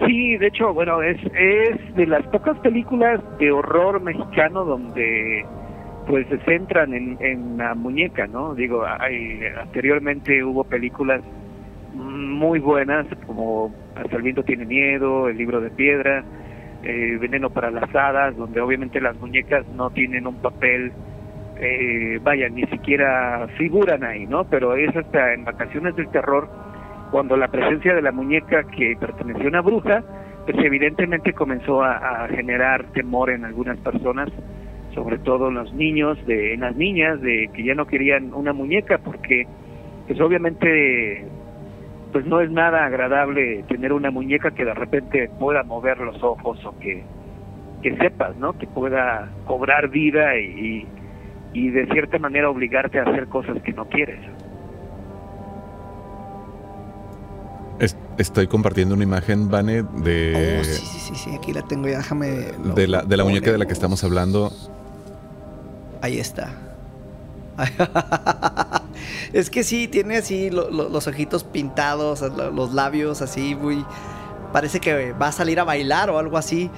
Sí, de hecho, bueno, es, es de las pocas películas de horror mexicano donde pues se centran en, en la muñeca, ¿no? Digo, hay, anteriormente hubo películas muy buenas como Hasta el viento tiene miedo, El libro de piedra, eh, Veneno para las hadas, donde obviamente las muñecas no tienen un papel, eh, vaya, ni siquiera figuran ahí, ¿no? Pero es hasta en Vacaciones del Terror cuando la presencia de la muñeca que perteneció a una bruja, pues evidentemente comenzó a, generar temor en algunas personas, sobre todo en los niños, de, en las niñas, de que ya no querían una muñeca porque, pues obviamente, pues no es nada agradable tener una muñeca que de repente pueda mover los ojos o que, que sepas, ¿no? Que pueda cobrar vida y de cierta manera obligarte a hacer cosas que no quieres. Es- estoy compartiendo una imagen, Vane, de, oh, sí, sí, sí, sí, aquí la tengo ya, déjame. lo- de, la, de la muñeca de la que estamos hablando. Ahí está. <laughs> es que sí, tiene así lo- lo- los ojitos pintados, lo- los labios así, muy. Parece que va a salir a bailar o algo así.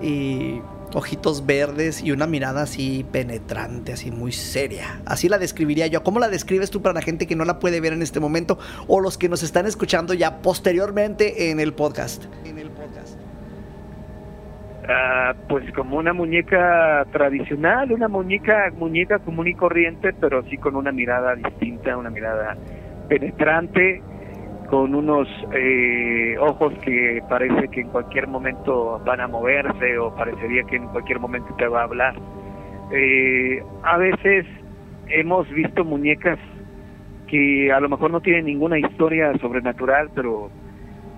Y ojitos verdes y una mirada así penetrante, así muy seria. Así la describiría yo. ¿Cómo la describes tú para la gente que no la puede ver en este momento o los que nos están escuchando ya posteriormente en el podcast? En el podcast. Ah, pues como una muñeca tradicional, una muñeca muñeca común y corriente, pero sí con una mirada distinta, una mirada penetrante, con unos eh, ojos que parece que en cualquier momento van a moverse o parecería que en cualquier momento te va a hablar. Eh, a veces hemos visto muñecas que a lo mejor no tienen ninguna historia sobrenatural, pero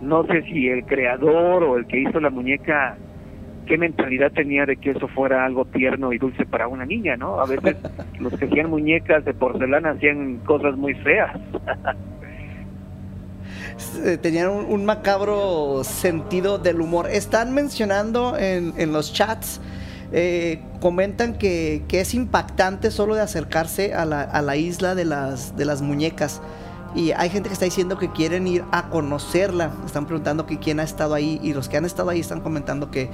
no sé si el creador o el que hizo la muñeca qué mentalidad tenía de que eso fuera algo tierno y dulce para una niña, ¿no? A veces <laughs> los que hacían muñecas de porcelana hacían cosas muy feas. <laughs> eh, tenían un, un macabro sentido del humor. Están mencionando en, en los chats, eh, comentan que, que es impactante solo de acercarse a la, a la isla de las, de las muñecas. Y hay gente que está diciendo que quieren ir a conocerla. Están preguntando que quién ha estado ahí. Y los que han estado ahí están comentando que,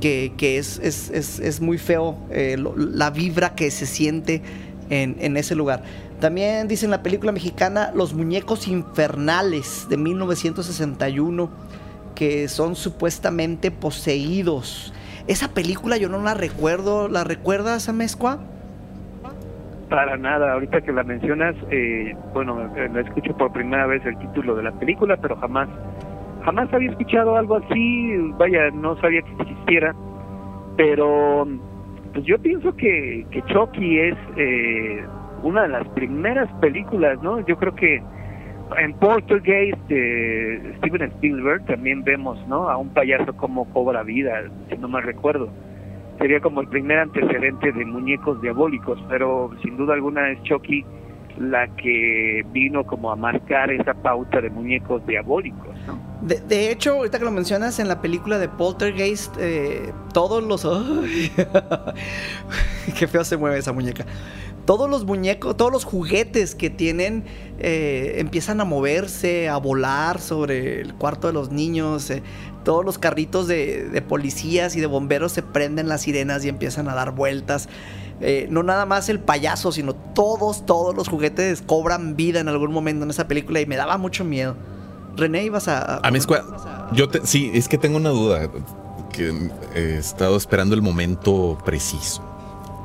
que, que es, es, es, es, muy feo eh, lo, la vibra que se siente en, en, ese lugar. También dicen la película mexicana Los Muñecos Infernales de 1961, que son supuestamente poseídos. Esa película yo no la recuerdo. ¿La recuerdas, Amezcua? Para nada, ahorita que la mencionas, eh, bueno, eh, la escucho por primera vez el título de la película, pero jamás, jamás había escuchado algo así, vaya, no sabía que existiera, pero pues yo pienso que, que Chucky es eh, una de las primeras películas, ¿no? Yo creo que en Poltergeist de Steven Spielberg también vemos, ¿no? A un payaso como cobra vida, si no me recuerdo sería como el primer antecedente de muñecos diabólicos, pero sin duda alguna es Chucky la que vino como a marcar esa pauta de muñecos diabólicos. ¿no? De, de, hecho, ahorita que lo mencionas en la película de Poltergeist, eh, todos los... <laughs> <laughs> ¡Qué feo se mueve esa muñeca! Todos los muñecos, todos los juguetes que tienen eh, empiezan a moverse, a volar sobre el cuarto de los niños. Eh, todos los carritos de, de, policías y de bomberos se prenden las sirenas y empiezan a dar vueltas. Eh, no nada más el payaso, sino todos, todos los juguetes cobran vida en algún momento en esa película y me daba mucho miedo. René, ibas a... A, a mi escuela... Yo te, sí, es que tengo una duda, que he estado esperando el momento preciso.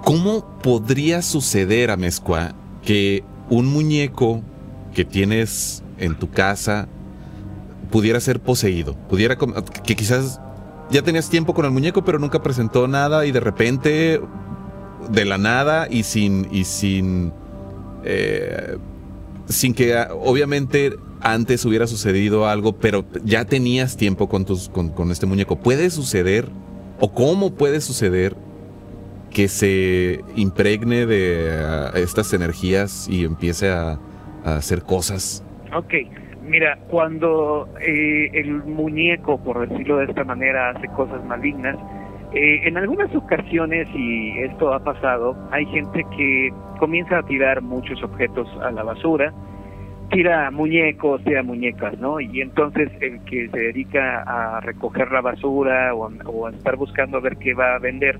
¿Cómo podría suceder, a Mezcua, que un muñeco que tienes en tu casa pudiera ser poseído? Pudiera que quizás ya tenías tiempo con el muñeco, pero nunca presentó nada y de repente, de la nada y sin y sin eh, sin que obviamente antes hubiera sucedido algo, pero ya tenías tiempo con tus con, con este muñeco. ¿Puede suceder o cómo puede suceder que se impregne de uh, estas energías y empiece a, a, hacer cosas? Ok, mira, cuando eh, el muñeco, por decirlo de esta manera, hace cosas malignas, eh, en algunas ocasiones, y esto ha pasado, hay gente que comienza a tirar muchos objetos a la basura, tira muñecos, tira muñecas, ¿no? Y entonces el que se dedica a recoger la basura o, o a estar buscando a ver qué va a vender,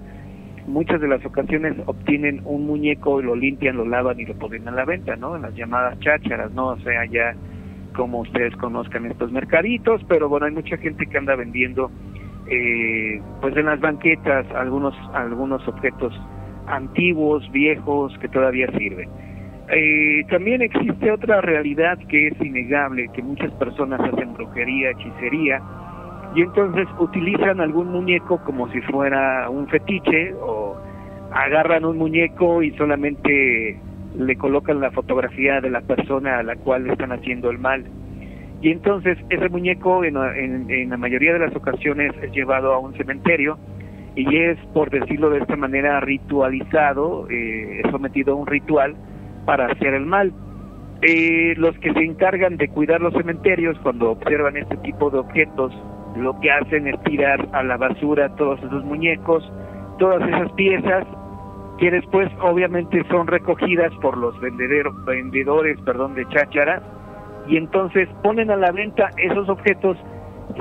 muchas de las ocasiones obtienen un muñeco y lo limpian, lo lavan y lo ponen a la venta, ¿no? En las llamadas chácharas, ¿no? O sea, ya como ustedes conozcan estos mercaditos, pero bueno, hay mucha gente que anda vendiendo, eh, pues en las banquetas, algunos, algunos objetos antiguos, viejos, que todavía sirven. Eh, también existe otra realidad que es innegable, que muchas personas hacen brujería, hechicería, y entonces utilizan algún muñeco como si fuera un fetiche o agarran un muñeco y solamente le colocan la fotografía de la persona a la cual están haciendo el mal. Y entonces ese muñeco en, la mayoría de las ocasiones es llevado a un cementerio y es, por decirlo de esta manera, ritualizado, eh, sometido a un ritual para hacer el mal. Eh, los que se encargan de cuidar los cementerios cuando observan este tipo de objetos lo que hacen es tirar a la basura todos esos muñecos, todas esas piezas que después obviamente son recogidas por los vendedores perdón, de chácharas y entonces ponen a la venta esos objetos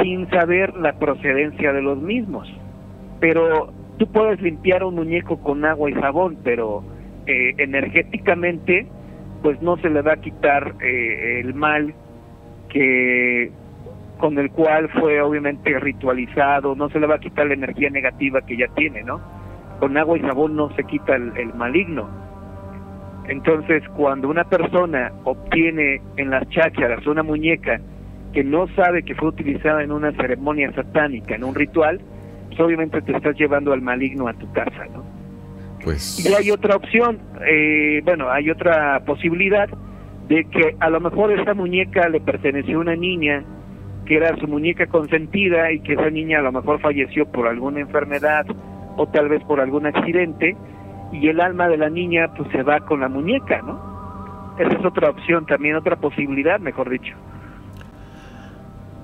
sin saber la procedencia de los mismos. Pero tú puedes limpiar un muñeco con agua y jabón, pero eh, energéticamente pues no se le va a quitar eh, el mal que con el cual fue obviamente ritualizado, no se le va a quitar la energía negativa que ya tiene, ¿no? Con agua y jabón no se quita el, el maligno. Entonces, cuando una persona obtiene en las chácharas una muñeca que no sabe que fue utilizada en una ceremonia satánica, en un ritual, pues obviamente te estás llevando al maligno a tu casa, ¿no? Pues... Y hay otra opción, eh, bueno, hay otra posibilidad de que a lo mejor esta muñeca le perteneció a una niña que era su muñeca consentida y que esa niña a lo mejor falleció por alguna enfermedad o tal vez por algún accidente y el alma de la niña pues se va con la muñeca, ¿no? Esa es otra opción también, otra posibilidad, mejor dicho.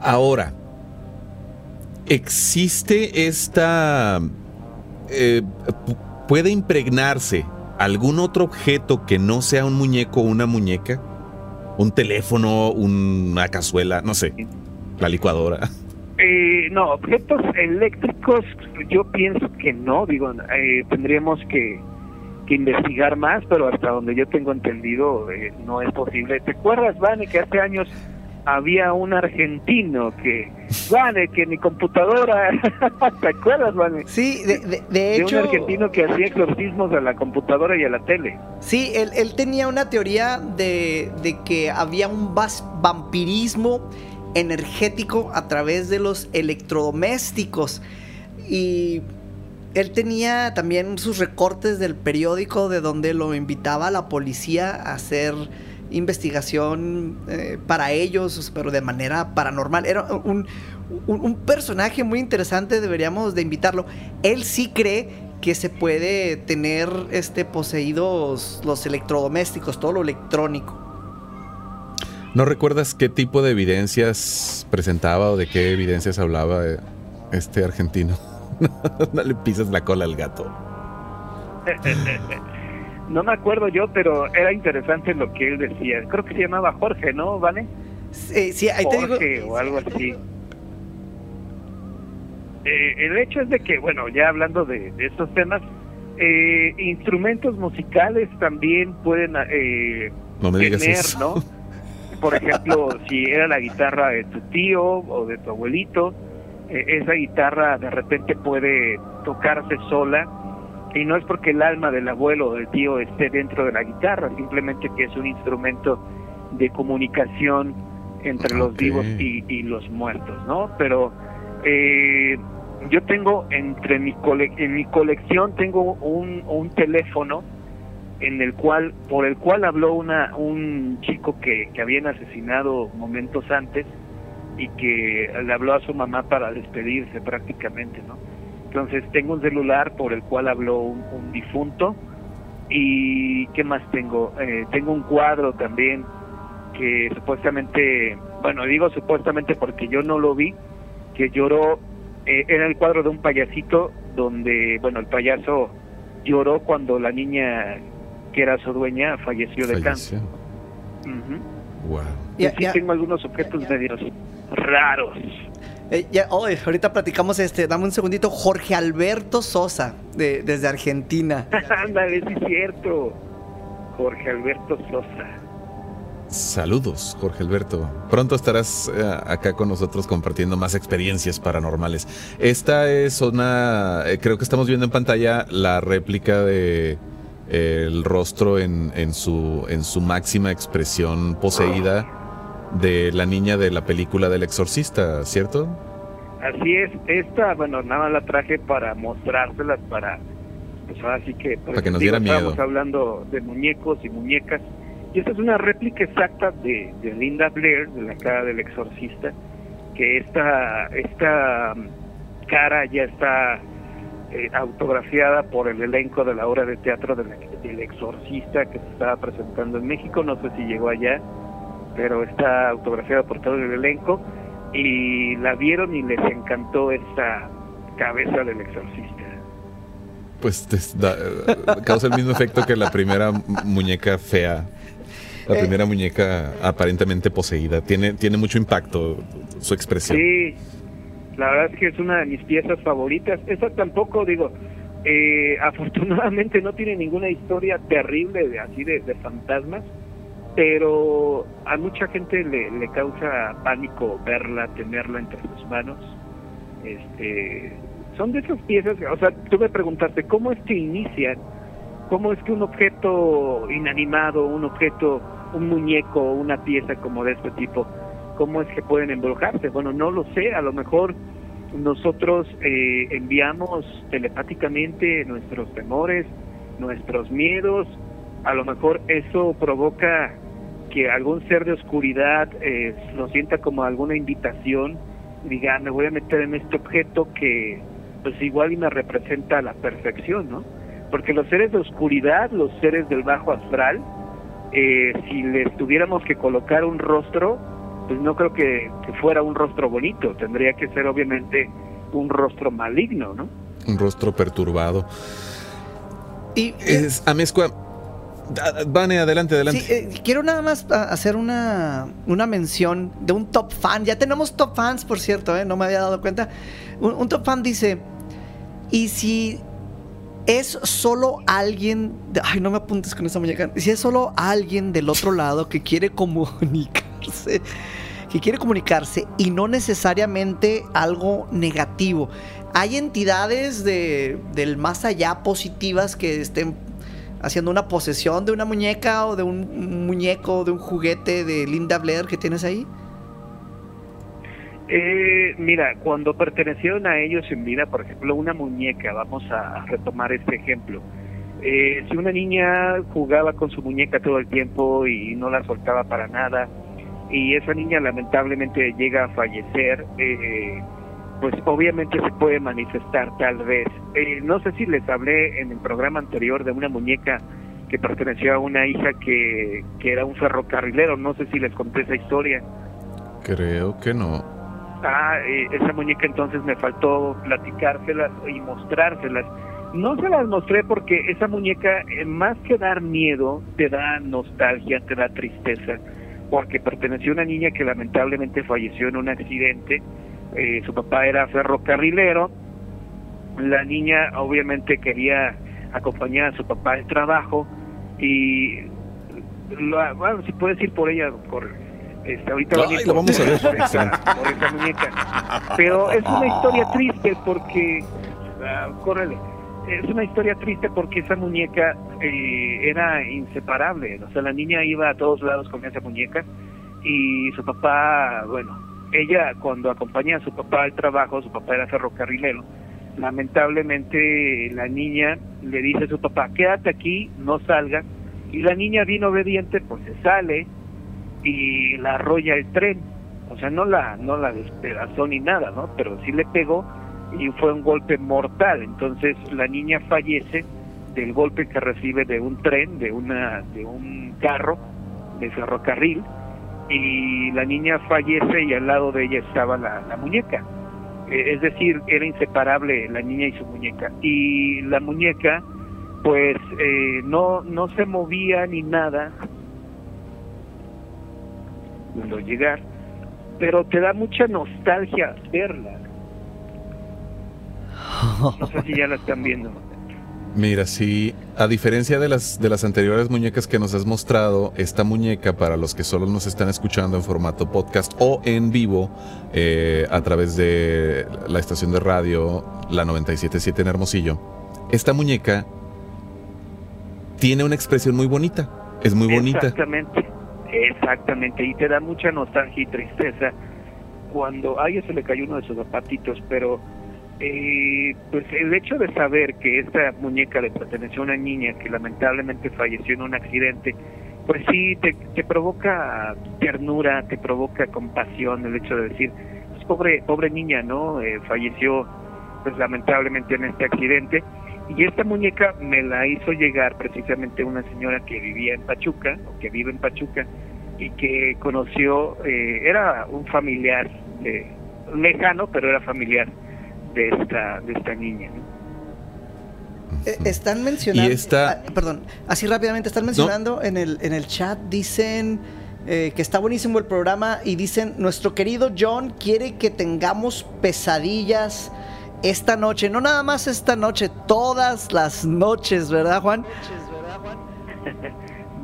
Ahora, ¿existe esta... Eh, ¿Puede impregnarse algún otro objeto que no sea un muñeco o una muñeca? un teléfono, una cazuela, no sé, la licuadora. Eh, no, objetos eléctricos yo pienso que no, digo, eh, tendríamos que, que investigar más, pero hasta donde yo tengo entendido eh, no es posible. ¿Te acuerdas, Vane, que hace años había un argentino que, Vane, que mi computadora, <laughs> ¿te acuerdas, Vane? Sí, de, de- de De hecho... un argentino que hacía exorcismos a la computadora y a la tele. Sí, él, él tenía una teoría de, de que había un vas- vampirismo energético a través de los electrodomésticos. Y él tenía también sus recortes del periódico de donde lo invitaba a la policía a hacer investigación eh, para ellos, pero de manera paranormal. Era un, un- personaje muy interesante, deberíamos de invitarlo. Él sí cree que se puede tener este poseídos los electrodomésticos, todo lo electrónico. ¿No recuerdas qué tipo de evidencias presentaba o de qué evidencias hablaba eh, este argentino? <laughs> no le pisas la cola al gato. <laughs> No me acuerdo yo, pero era interesante lo que él decía. Creo que se llamaba Jorge, ¿no, Vane? Sí, sí, ahí te digo. Jorge o algo así. Eh, el hecho es de que, bueno, ya hablando de, de estos temas, eh, instrumentos musicales también pueden eh, No me digas tener, eso. ¿no? <laughs> Por ejemplo, <laughs> si era la guitarra de tu tío o de tu abuelito, eh, esa guitarra de repente puede tocarse sola y no es porque el alma del abuelo o del tío esté dentro de la guitarra, simplemente que es un instrumento de comunicación entre los vivos y, y los muertos, ¿no? Pero eh, yo tengo entre mi cole- en mi colección tengo un, un teléfono en el cual por el cual habló una un chico que, que habían asesinado momentos antes y que le habló a su mamá para despedirse prácticamente, ¿no? Entonces tengo un celular por el cual habló un, un difunto y qué más tengo Eh, tengo un cuadro también que supuestamente bueno digo supuestamente porque yo no lo vi que lloró eh, era el cuadro de un payasito donde bueno el payaso lloró cuando la niña que era su dueña falleció de cáncer. Wow. Y Ya- sí ya- tengo algunos objetos medios raros Eh, ya, oh, ahorita platicamos este, dame un segundito, Jorge Alberto Sosa, de- desde Argentina. <laughs> ándale sí es cierto Jorge Alberto Sosa Saludos, Jorge Alberto. Pronto estarás eh, acá con nosotros compartiendo más experiencias paranormales. Esta es una, eh, creo que estamos viendo en pantalla la réplica de eh, el rostro en, en su en su máxima expresión poseída de la niña de la película del exorcista, ¿cierto? Así es, esta, bueno, nada más la traje para mostrárselas, para, pues ahora sí que... Para que nos diera miedo. Estamos hablando de muñecos y muñecas, y esta es una réplica exacta de, de Linda Blair, de la cara del exorcista, que esta, esta mm, cara ya está eh, autografiada por el elenco de la obra de teatro del, del exorcista que se estaba presentando en México, no sé si llegó allá, pero está autografiada por todo el elenco y la vieron y les encantó esta cabeza del exorcista. Pues te da- causa el mismo efecto que la primera mu- muñeca fea. La Eh. primera muñeca aparentemente poseída. Tiene, tiene mucho impacto su expresión. Sí, la verdad es que es una de mis piezas favoritas. Esa tampoco, digo, eh, <laughs> afortunadamente no tiene ninguna historia terrible de así de, fantasmas, pero a mucha gente le, le causa pánico verla, tenerla entre sus manos. Este, son de esas piezas, o sea, tú me preguntaste, ¿cómo es que inician? ¿Cómo es que un objeto inanimado, un objeto, un muñeco, una pieza como de este tipo, cómo es que pueden embrujarse? Bueno, no lo sé, a lo mejor nosotros eh, enviamos telepáticamente nuestros temores, nuestros miedos, a lo mejor eso provoca que algún ser de oscuridad eh, lo sienta como alguna invitación diga, "Ah, me voy a meter en este objeto que pues igual y me representa a la perfección, ¿no? Porque los seres de oscuridad, los seres del bajo astral, eh, si les tuviéramos que colocar un rostro, pues no creo que, que fuera un rostro bonito, tendría que ser obviamente un rostro maligno, ¿no? Un rostro perturbado. Y Es, Amezcua, Vane, adelante, adelante. Sí, eh, quiero nada más ah, hacer una, una mención de un top fan. Ya tenemos top fans, por cierto, ¿eh? no me había dado cuenta. Un, un top fan dice, ¿y si es solo alguien... de- ay, no me apuntes con esa muñeca. Si es solo alguien del otro lado que quiere comunicarse, que quiere comunicarse y no necesariamente algo negativo. Hay entidades de, del más allá positivas que estén haciendo una posesión de una muñeca o de un muñeco, de un juguete de Linda Blair que tienes ahí. Eh, mira, cuando pertenecieron a ellos en vida, por ejemplo, una muñeca, vamos a retomar este ejemplo. Eh, si una niña jugaba con su muñeca todo el tiempo y no la soltaba para nada, y esa niña lamentablemente llega a fallecer, eh, pues obviamente se puede manifestar tal vez. Eh, no sé si les hablé en el programa anterior de una muñeca que perteneció a una hija que, que era un ferrocarrilero, no sé si les conté esa historia. Creo que no. Ah, eh, esa muñeca entonces me faltó platicárselas y mostrárselas. No se las mostré porque esa muñeca, eh, más que dar miedo, te da nostalgia, te da tristeza, porque perteneció a una niña que lamentablemente falleció en un accidente. Eh, su papá era ferrocarrilero. La niña obviamente quería acompañar a su papá al trabajo y lo- bueno, si puedes ir por ella, por este, ahorita a Ay, lo por- vamos a ver. <laughs> por esa- Excelente. por esa muñeca. Pero es una historia triste porque, ah, córrele, es una historia triste porque esa muñeca eh, era inseparable. O sea, la niña iba a todos lados con esa muñeca y su papá, bueno, ella cuando acompaña a su papá al trabajo, su papá era ferrocarrilero, lamentablemente la niña le dice a su papá, quédate aquí, no salga, y la niña bien obediente pues se sale y la arrolla el tren, o sea, no la, no la despedazó ni nada, ¿no? Pero sí le pegó y fue un golpe mortal, entonces la niña fallece del golpe que recibe de un tren, de una, de un carro de ferrocarril, y la niña fallece y al lado de ella estaba la, la muñeca. Eh, es decir, era inseparable la niña y su muñeca. Y la muñeca, pues, eh, no, no se movía ni nada cuando llegar, pero te da mucha nostalgia verla. No sé si ya la están viendo. Mira, sí, a diferencia de las, de las anteriores muñecas que nos has mostrado, esta muñeca, para los que solo nos están escuchando en formato podcast o en vivo eh, a través de la estación de radio, la 977 en Hermosillo, esta muñeca tiene una expresión muy bonita, es muy bonita. Exactamente, exactamente, y te da mucha nostalgia y tristeza cuando a ella se le cayó uno de sus zapatitos, pero eh, pues el hecho de saber que esta muñeca le perteneció a una niña que lamentablemente falleció en un accidente, pues sí, te, te provoca ternura, te provoca compasión el hecho de decir, pues pobre, pobre niña, ¿no? Eh, falleció pues lamentablemente en este accidente. Y esta muñeca me la hizo llegar precisamente una señora que vivía en Pachuca, o que vive en Pachuca, y que conoció, eh, era un familiar eh, lejano, pero era familiar de esta, de esta niña. ¿no? Eh, Están mencionando. Y esta- ah, perdón, así rápidamente, están mencionando en, el, en el chat, dicen eh, que está buenísimo el programa y dicen: Nuestro querido John quiere que tengamos pesadillas esta noche. No nada más esta noche, todas las noches, ¿verdad, Juan? <laughs>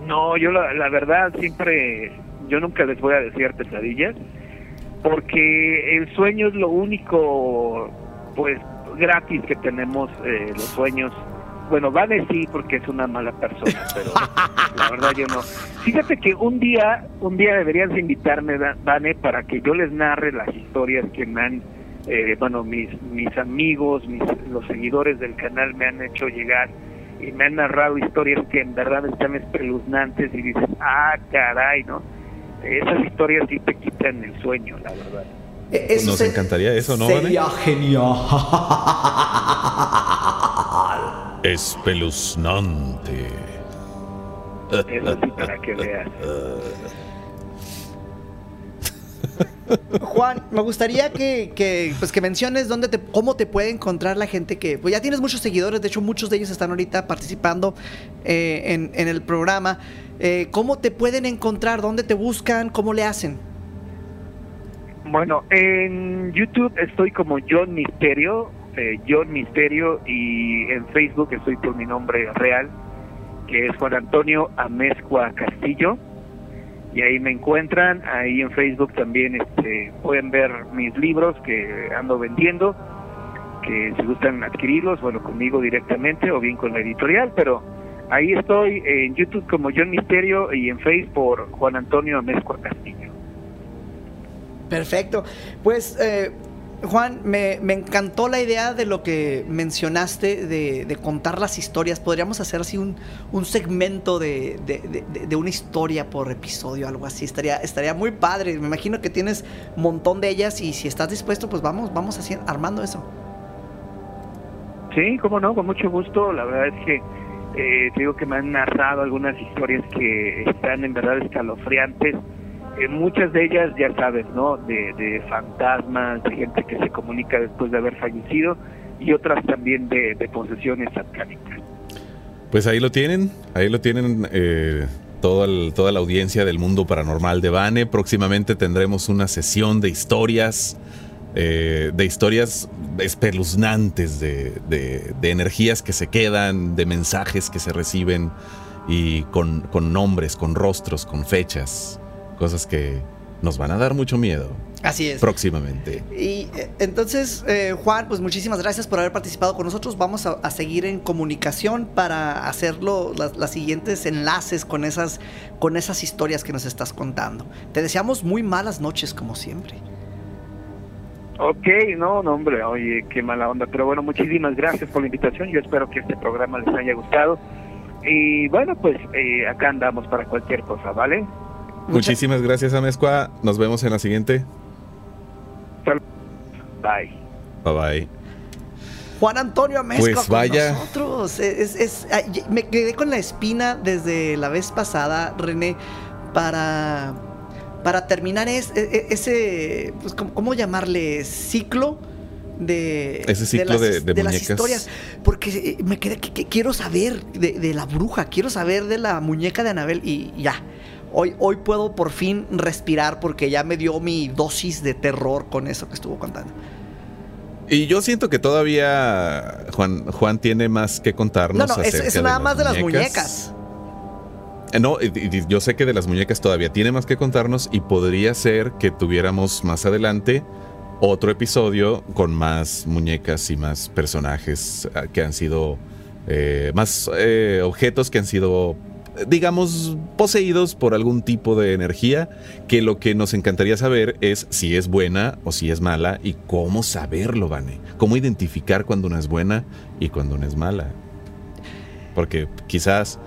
No, yo la, la verdad siempre, yo nunca les voy a decir pesadillas, porque el sueño es lo único, pues, gratis que tenemos, eh, los sueños. Bueno, vale sí, porque es una mala persona, pero la verdad yo no. Fíjate que un día, un día deberías de invitarme, Vane, para que yo les narre las historias que me han, eh, bueno, mis, mis amigos, mis, los seguidores del canal me han hecho llegar y me han narrado historias que en verdad están espeluznantes y dices, ah, caray, ¿no? Esas historias sí te quitan el sueño, la verdad. Eso Nos se- encantaría eso, ¿no, Sería genial. Espeluznante. Eso sí, para que veas. Juan, me gustaría que, que, pues que menciones dónde te, cómo te puede encontrar la gente que, pues ya tienes muchos seguidores, de hecho muchos de ellos están ahorita participando eh, en, en, el programa. Eh, ¿Cómo te pueden encontrar? ¿Dónde te buscan? ¿Cómo le hacen? Bueno, en YouTube estoy como John Misterio, eh, John Misterio, y en Facebook estoy por mi nombre real, que es Juan Antonio Amezcua Castillo y ahí me encuentran, ahí en Facebook también este, pueden ver mis libros que ando vendiendo, que si gustan adquirirlos, bueno, conmigo directamente o bien con la editorial, pero ahí estoy en YouTube como John Misterio y en Facebook Juan Antonio Amezcua Castillo. Perfecto. Pues eh, Juan, me, encantó la idea de lo que mencionaste de, contar las historias. Podríamos hacer así un, segmento de, una historia por episodio, algo así. Estaría, estaría muy padre. Me imagino que tienes un montón de ellas y si estás dispuesto, pues vamos, vamos así, armando eso. Sí, cómo no, con mucho gusto. La verdad es que eh, te digo que me han narrado algunas historias que están en verdad escalofriantes eh, muchas de ellas ya sabes, ¿no? De, fantasmas, de gente que se comunica después de haber fallecido y otras también de, posesiones satánicas. Pues ahí lo tienen, ahí lo tienen eh, toda la audiencia del mundo paranormal de Bane. Próximamente tendremos una sesión de historias, eh, de historias espeluznantes, de, de, energías que se quedan, de mensajes que se reciben y con, con nombres, con rostros, con fechas cosas que nos van a dar mucho miedo. Así es. Próximamente. Y eh, entonces, eh, Juan, pues muchísimas gracias por haber participado con nosotros. Vamos a, seguir en comunicación para hacerlo, las, siguientes enlaces con esas, con esas historias que nos estás contando. Te deseamos muy malas noches, como siempre. Ok, no, no, hombre, oye, qué mala onda. Pero bueno, muchísimas gracias por la invitación. Yo espero que este programa les haya gustado. Y bueno, pues eh, acá andamos para cualquier cosa, ¿vale? Muchísimas gracias, Amezcua. Nos vemos en la siguiente. Bye. Bye bye. Juan Antonio Amezcua pues vaya. nosotros. me quedé con la espina desde la vez pasada, René, para, para terminar e, e, ese, pues, ¿cómo, llamarle? Ciclo de, ese ciclo de, las, historias. Porque eh, me quedé que, quiero saber de, de, la bruja, quiero saber de la muñeca de Anabel y ya. Hoy, hoy puedo por fin respirar porque ya me dio mi dosis de terror con eso que estuvo contando. Y yo siento que todavía Juan, Juan tiene más que contarnos. No, no, es, nada más de las muñecas. Eh, no, yo sé que de las muñecas todavía tiene más que contarnos y podría ser que tuviéramos más adelante otro episodio con más muñecas y más personajes ah, que han sido, eh, más eh, objetos que han sido digamos, poseídos por algún tipo de energía, que lo que nos encantaría saber es si es buena o si es mala y cómo saberlo, Vane. Cómo identificar cuando una es buena y cuando una es mala. Porque quizás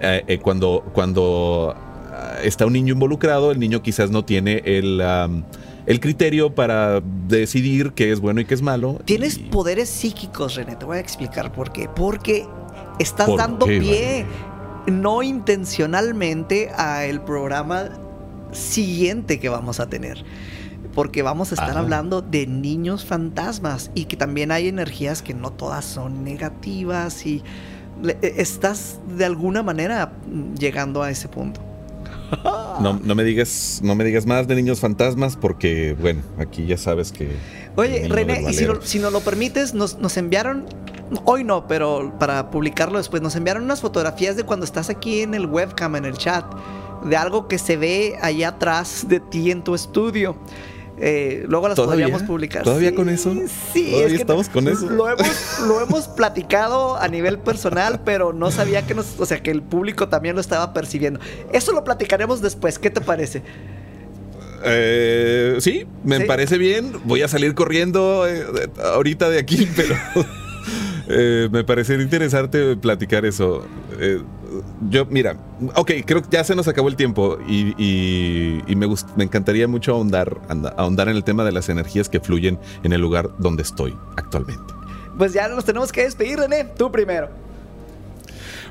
eh, eh, cuando, cuando ah, está un niño involucrado, el niño quizás no tiene el... el criterio para decidir qué es bueno y qué es malo. Tienes poderes psíquicos, René. Te voy a explicar por qué. Porque estás dando pie no intencionalmente a el programa siguiente que vamos a tener. Porque vamos a estar hablando de niños fantasmas y que también hay energías que no todas son negativas y e, estás de alguna manera llegando a ese punto. <laughs> No, no, me digas, no me digas más de niños fantasmas porque, bueno, aquí ya sabes que. Oye, René, y si, si nos lo permites, nos, nos enviaron hoy no, pero para publicarlo después, nos enviaron unas fotografías de cuando estás aquí en el webcam, en el chat, de algo que se ve allá atrás de ti en tu estudio. Eh, luego las podríamos publicar. ¿Todavía con eso? Sí, ¿Todavía estamos con eso. Lo hemos, lo hemos platicado a nivel personal, pero no sabía que nos, o sea, que el público también lo estaba percibiendo. Eso lo platicaremos después. ¿Qué te parece? Eh, sí, me parece bien. Voy a salir corriendo eh, ahorita de aquí, <laughs> pero eh, me parecería interesante platicar eso. Eh, yo, mira, ok, creo que ya se nos acabó el tiempo y, me, me encantaría mucho ahondar, ahondar en el tema de las energías que fluyen en el lugar donde estoy actualmente. Pues ya nos tenemos que despedir, René. Tú primero.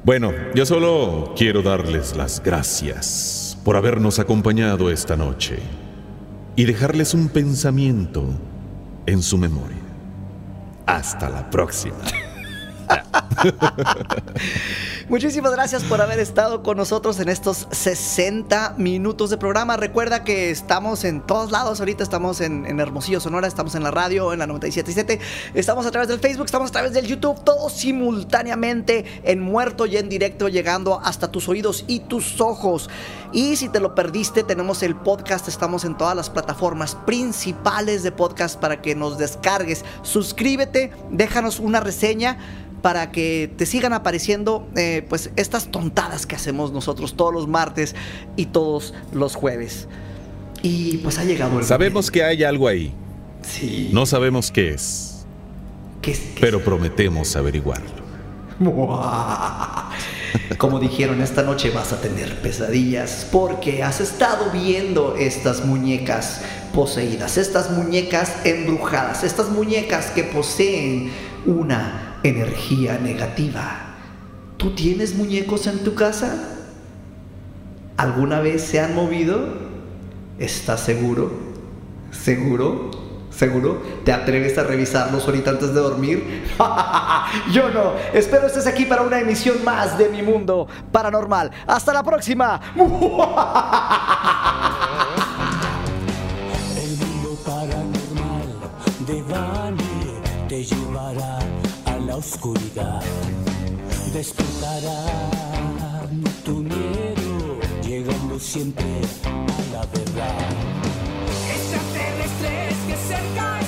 Bueno, yo solo quiero darles las gracias por habernos acompañado esta noche. y dejarles un pensamiento en su memoria. Hasta la próxima. yeah. <laughs> Muchísimas gracias por haber estado con nosotros en estos 60 minutos de programa. Recuerda que estamos en todos lados. Ahorita estamos en, Hermosillo, Sonora, estamos en la radio, en la 97.7. Estamos a través del Facebook, estamos a través del YouTube, todo simultáneamente en muerto y en directo, llegando hasta tus oídos y tus ojos. Y si te lo perdiste, tenemos el podcast. Estamos en todas las plataformas principales de podcast para que nos descargues. Suscríbete, déjanos una reseña para que te sigan apareciendo eh, pues estas tontadas que hacemos nosotros todos los martes y todos los jueves. Y pues ha llegado el Sabemos que hay algo ahí. Sí. No sabemos qué es, ¿Qué es- qué pero prometemos averiguarlo. <laughs> Como dijeron, esta noche vas a tener pesadillas porque has estado viendo estas muñecas poseídas, estas muñecas embrujadas, estas muñecas que poseen una energía negativa. ¿Tú tienes muñecos en tu casa? ¿Alguna vez se han movido? ¿Estás seguro? ¿Seguro? ¿Seguro? ¿Te atreves a revisarlos ahorita antes de dormir? <laughs> Yo no. Espero estés aquí para una emisión más de mi mundo paranormal. Hasta la próxima. <laughs> oscuridad. Despertará tu miedo, llegando siempre a la verdad. Extraterrestres que cerca